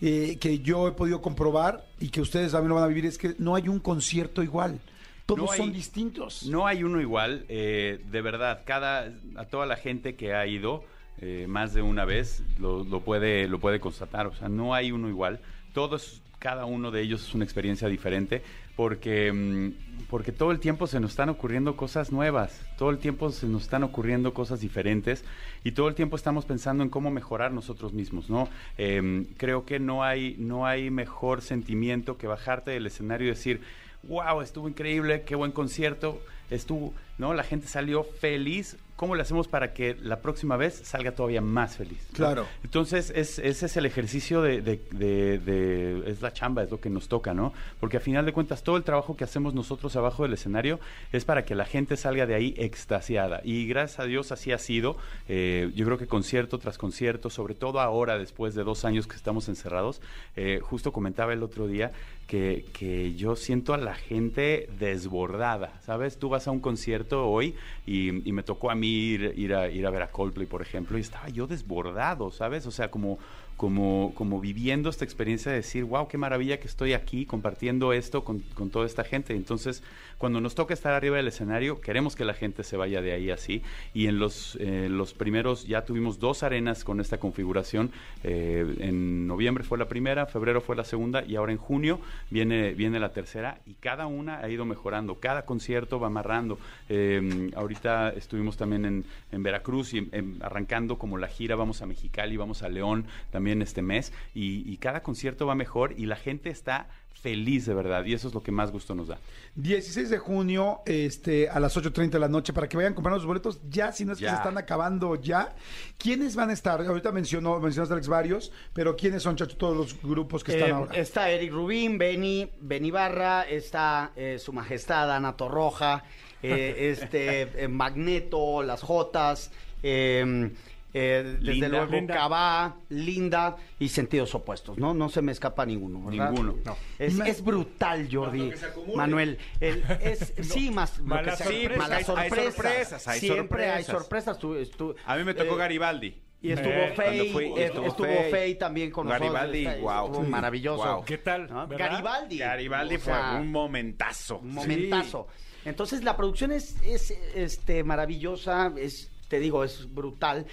eh, que yo he podido comprobar y que ustedes también lo van a vivir, es que no hay un concierto igual. Todos No hay- son distintos. No hay uno igual, eh, de verdad, cada, a toda la gente que ha ido eh, más de una vez lo, lo puede, lo puede constatar, o sea, no hay uno igual, todos, cada uno de ellos es una experiencia diferente, porque, mm, porque todo el tiempo se nos están ocurriendo cosas nuevas, todo el tiempo se nos están ocurriendo cosas diferentes y todo el tiempo estamos pensando en cómo mejorar nosotros mismos, ¿no? Em, creo que no hay, no hay mejor sentimiento que bajarte del escenario y decir, wow, estuvo increíble, qué buen concierto, estuvo, ¿no? La gente salió feliz. ¿Cómo le hacemos para que la próxima vez salga todavía más feliz? ¿no? Claro. Entonces, es, ese es el ejercicio de, de- de- de- es la chamba, es lo que nos toca, ¿no? Porque a final de cuentas, todo el trabajo que hacemos nosotros abajo del escenario es para que la gente salga de ahí extasiada. Y gracias a Dios así ha sido. Eh, yo creo que concierto tras concierto, sobre todo ahora, después de dos años que estamos encerrados, eh, justo comentaba el otro día que, que yo siento a la gente desbordada, ¿sabes? Tú vas a un concierto hoy y, me tocó a mí ir, ir a, ir a ver a Coldplay, por ejemplo, y estaba yo desbordado, ¿sabes? O sea, como, como, como viviendo esta experiencia de decir, wow, qué maravilla que estoy aquí compartiendo esto con, con toda esta gente. Entonces, cuando nos toca estar arriba del escenario, queremos que la gente se vaya de ahí así. Y en los, eh, los primeros, ya tuvimos dos arenas con esta configuración. Eh, en noviembre fue la primera, febrero fue la segunda y ahora en junio viene, viene la tercera. Y cada una ha ido mejorando, cada concierto va amarrando. Eh, ahorita estuvimos también en, en Veracruz y arrancando como la gira, vamos a Mexicali, vamos a León también este mes. Y cada concierto va mejor y la gente está feliz de verdad. Y eso es lo que más gusto nos da. 16 de junio este, a las 8.30 de la noche para que vayan comprando los boletos ya, si no es que se están acabando ya. ¿Quiénes van a estar? Ahorita mencionó, mencionaste Alex varios, pero ¿quiénes son, Chacho, todos los grupos que están Eh, ahora? Está Eric Rubín, Benny, Benny Barra, está eh, Su Majestad Ana Torroja, eh, este eh, Magneto, las Jotas, eh, eh, desde Linda. luego Linda. Cabá, Linda y sentidos opuestos, ¿no? No se me escapa ninguno, ¿verdad? Ninguno. No. Es, brutal, Jordi. Manuel. El- es, sí, más. Malas sorpresas. malas Sí, hay- sorpresas, hay Siempre hay sorpresas. Tú- A mí me tocó eh, Garibaldi. Y estuvo Eh, Fey, fui, eh, estuvo estuvo Fey. Fey también con Garibaldi, nosotros. guau. Estuvo Sí. maravilloso. Guau. ¿Qué tal? Garibaldi. Garibaldi O fue sea, un momentazo. un momentazo. Entonces la producción es, es este, maravillosa, es, te digo, es brutal.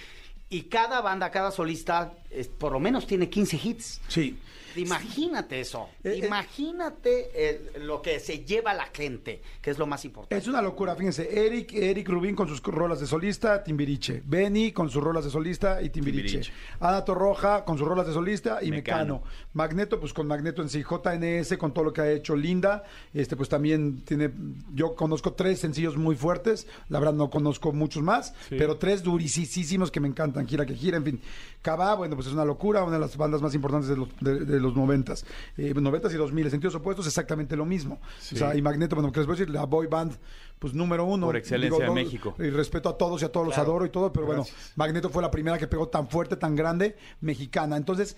Y cada banda, cada solista, es- por lo menos tiene 15 hits. Sí. Imagínate eso. Eh, eh. Imagínate eh, lo que se lleva la gente, que es lo más importante. Es una locura, fíjense. Eric, Eric Rubín con sus rolas de solista, Timbiriche. Benny con sus rolas de solista y Timbiriche. Timbiriche. Ana Torroja con sus rolas de solista y Mecano. Mecano. Magneto, pues con Magneto en sí. JNS con todo lo que ha hecho Linda. Este, pues también tiene. Yo conozco tres sencillos muy fuertes. La verdad no conozco muchos más, Sí. pero tres durisísimos que me encantan. Tranquila que gira, en fin. Cabá, bueno, pues es una locura, una de las bandas más importantes de los, de, de los noventas. Eh, noventas y dos mil, sentidos opuestos, exactamente lo mismo. O sea, y Magneto, bueno, que les voy a decir, la boy band, pues número uno. Por excelencia de México. Y respeto a todos y a todos los adoro y todo, pero bueno. Magneto fue la primera que pegó tan fuerte, tan grande, mexicana. Entonces,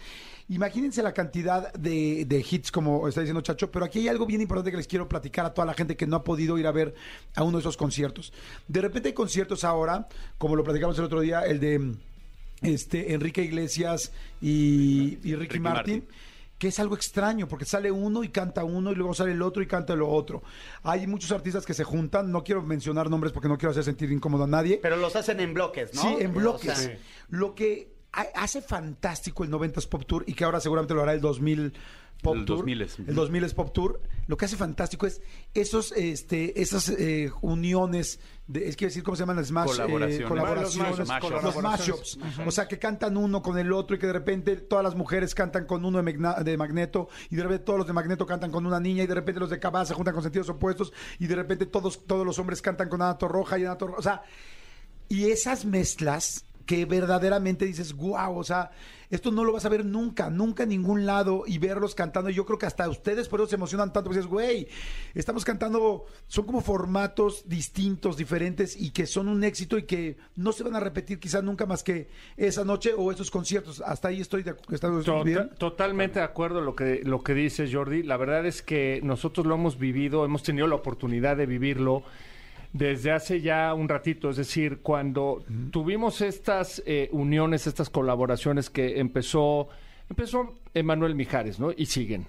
imagínense la cantidad de, de hits, como está diciendo Chacho, pero aquí hay algo bien importante que les quiero platicar a toda la gente que no ha podido ir a ver a uno de esos conciertos. De repente hay conciertos ahora, como lo platicamos el otro día, el de este Enrique Iglesias y, y Ricky, Ricky Martin. Martin. Que es algo extraño, porque sale uno y canta uno, y luego sale el otro y canta lo otro. Hay muchos artistas que se juntan, no quiero mencionar nombres porque no quiero hacer sentir incómodo a nadie. Pero los hacen en bloques, ¿no? Sí, en bloques. O sea, Lo que ha- hace fantástico el 90s Pop Tour y que ahora seguramente lo hará el 2000 Pop El Tour. 2000s. El 2000 Pop Tour. Lo que hace fantástico es esos, este, esas eh, uniones, de, es que decir, ¿cómo se llaman? Smash, eh, Colaboraciones. Los mashups. los mashups. O sea, que cantan uno con el otro y que de repente todas las mujeres cantan con uno de, Magna- de Magneto y de repente todos los de Magneto cantan con una niña y de repente los de Cabá se juntan con sentidos opuestos y de repente todos, todos los hombres cantan con Ana Roja y Ana Torroja. O sea, y esas mezclas que verdaderamente dices, wow, o sea, esto no lo vas a ver nunca, nunca en ningún lado y verlos cantando. Yo creo que hasta ustedes por eso se emocionan tanto, porque dices, güey, estamos cantando, son como formatos distintos, diferentes y que son un éxito y que no se van a repetir quizás nunca más que esa noche o esos conciertos. Hasta ahí estoy de acu- ¿estás Tota- bien? Totalmente de acuerdo lo que, lo que dices, Jordi. La verdad es que nosotros lo hemos vivido, hemos tenido la oportunidad de vivirlo desde hace ya un ratito. Es decir, cuando tuvimos estas eh, uniones, estas colaboraciones que empezó, empezó Emanuel Mijares, ¿no? Y siguen.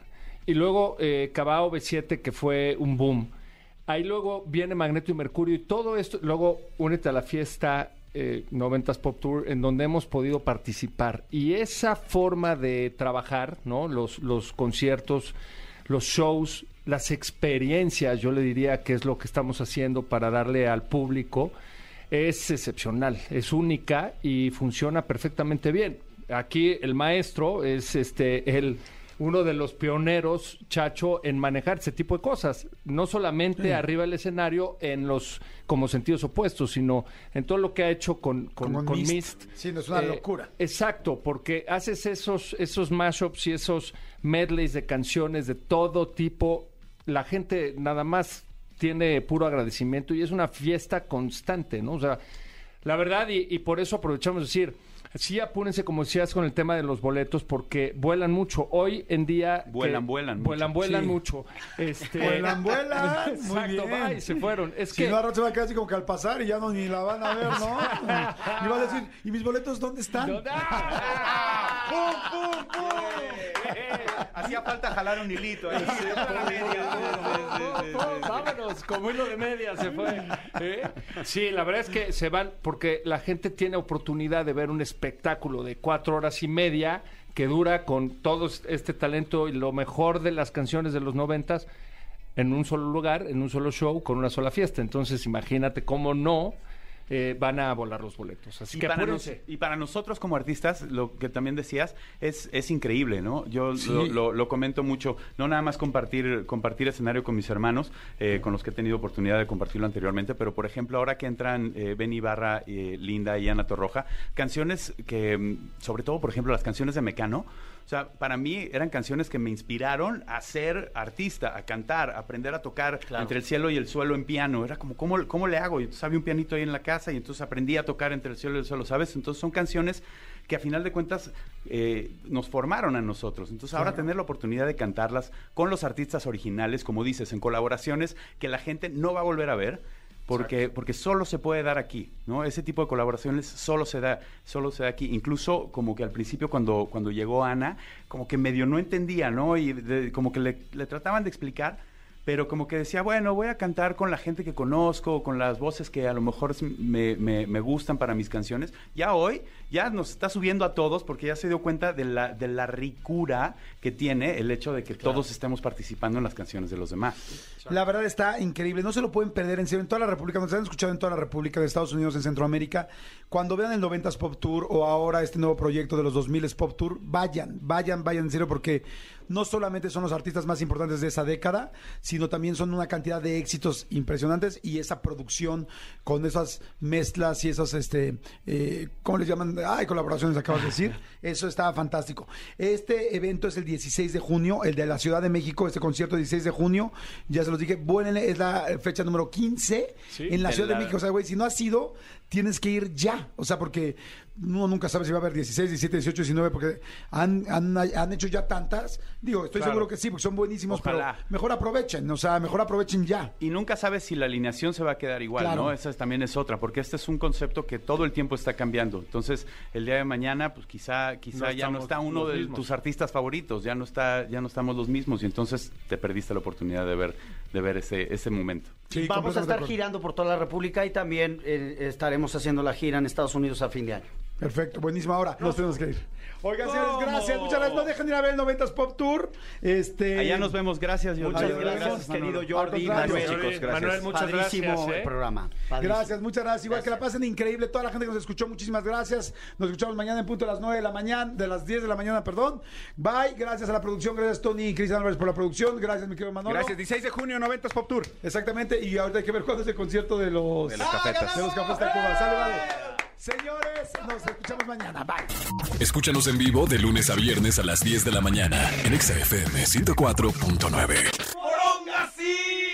Y luego eh, Cabao B7, que fue un boom. Ahí luego viene Magneto y Mercurio y todo esto. Luego únete a la fiesta eh, 90s Pop Tour en donde hemos podido participar. Y esa forma de trabajar, ¿no? Los, los conciertos, los shows, las experiencias, yo le diría que es lo que estamos haciendo para darle al público, es excepcional, es única y funciona perfectamente bien. Aquí el maestro es este el uno de los pioneros, Chacho, en manejar ese tipo de cosas. No solamente arriba del escenario en los como sentidos opuestos, sino en todo lo que ha hecho con, con, Con con Mist. Mist. Sí, no, es una Eh, locura. Exacto, porque haces esos, esos mashups y esos medleys de canciones de todo tipo. La gente nada más tiene puro agradecimiento y es una fiesta constante, ¿no? O sea, la verdad, y, y por eso aprovechamos de decir, sí apúrense como decías con el tema de los boletos, porque vuelan mucho. Hoy en día... Vuelan, que- vuelan Vuelan, mucho. vuelan Sí. mucho. Este, Vuelan, vuelan. Muy Exacto, bien. va, y se fueron. Es Si que... no, se va a quedar así como que al pasar y ya no ni la van a ver, ¿no? Y va a decir, ¿y mis boletos dónde están? ¿Dónde- ¡Ah! ¡Pum, pum, pum! Hacía falta jalar un hilito ahí. Vámonos, como hilo de media se fue. ¿eh? Sí, la verdad es que se van porque la gente tiene oportunidad de ver un espectáculo de cuatro horas y media que dura con todo este talento y lo mejor de las canciones de los noventas en un solo lugar, en un solo show, con una sola fiesta. Entonces, imagínate cómo no eh, van a volar los boletos. Así Y que para, nos- y para nosotros como artistas, lo que también decías, es, es increíble, ¿no? Yo Sí. lo, lo- lo comento mucho, no nada más compartir, compartir escenario con mis hermanos, eh, con los que he tenido oportunidad de compartirlo anteriormente, pero por ejemplo, ahora que entran eh, Ben Ibarra, eh, Linda y Ana Torroja, canciones que, mm, sobre todo, por ejemplo, las canciones de Mecano, sea, para mí eran canciones que me inspiraron a ser artista, a cantar, a aprender a tocar Claro. entre el cielo y el suelo en piano. Era como, ¿cómo, cómo le hago? Y entonces había un pianito ahí en la casa y entonces aprendí a tocar entre el cielo y el suelo, ¿sabes? Entonces son canciones que a final de cuentas eh, nos formaron a nosotros. Entonces ahora tener la oportunidad de cantarlas con los artistas originales, como dices, en colaboraciones que la gente no va a volver a ver. Porque, porque solo se puede dar aquí, ¿no? Ese tipo de colaboraciones solo se da, solo se da aquí. Incluso como que al principio cuando, cuando llegó Ana, como que medio no entendía, ¿no? Y de- como que le, le trataban de explicar, pero como que decía, bueno, voy a cantar con la gente que conozco, con las voces que a lo mejor me- me gustan para mis canciones. Ya hoy, ya nos está subiendo a todos porque ya se dio cuenta de la, de la ricura que tiene el hecho de que todos estemos participando en las canciones de los demás. La verdad está increíble, no se lo pueden perder en serio en toda la República, nos han escuchado en toda la República de Estados Unidos, en Centroamérica. Cuando vean el 90s Pop Tour o ahora este nuevo proyecto de los 2000s Pop Tour, vayan, vayan, vayan en serio porque no solamente son los artistas más importantes de esa década, sino también son una cantidad de éxitos impresionantes y esa producción con esas mezclas y esas, este, eh, ¿cómo les llaman? Ay, colaboraciones acabas de decir. Eso está fantástico. Este evento es el 16 de junio, el de la Ciudad de México, este concierto 16 de junio. Ya se los dije, bueno, es la fecha número 15 Sí, en la Ciudad de México. O sea, güey, si no has ido, tienes que ir ya. O sea, porque uno nunca sabe si va a haber 16, 17, 18, 19, porque han, han, han hecho ya tantas. Digo, estoy Claro. seguro que sí, porque son buenísimos, Ojalá. pero mejor aprovechen. O sea, mejor aprovechen ya. Y nunca sabes si la alineación se va a quedar igual, Claro. ¿no? Esa es- también es otra, porque este es un concepto que todo el tiempo está cambiando. Entonces, el día de mañana, pues quizá, quizá No ya no está uno de mismos. tus artistas favoritos, ya no está, ya no estamos los mismos, y entonces te perdiste la oportunidad de ver, de ver ese, ese momento. Sí, Vamos a estar girando por toda la República y también eh, estaremos haciendo la gira en Estados Unidos a fin de año. Perfecto, buenísima hora. Nos tenemos que ir. Oigan, señores, gracias. Muchas gracias. No dejen de ir a ver el 90s Pop Tour. Este, Allá nos vemos, gracias. Jordi. Muchas Gracias, gracias, querido. Jordi. Manuel, chicos, gracias. Manuel, muchas Padrísimo gracias, ¿eh? el programa. Padrísimo. Gracias, muchas gracias. Igual que la pasen increíble. Toda la gente que nos escuchó, muchísimas gracias. Nos escuchamos mañana en punto de las 9 de la mañana, de las 10 de la mañana, perdón. Bye. Gracias a la producción. Gracias, Tony y Cristian Álvarez, por la producción. Gracias, mi querido Manolo. Gracias, 16 de junio, 90s Pop Tour. Exactamente. Y ahorita hay que ver cuándo es el concierto de los, De los cafetas. De los Cuba. Salud, vale. Señores, nos escuchamos mañana. Bye. Escúchanos en vivo de lunes a viernes a las 10 de la mañana en XFM 104.9. ¡Poronga sí!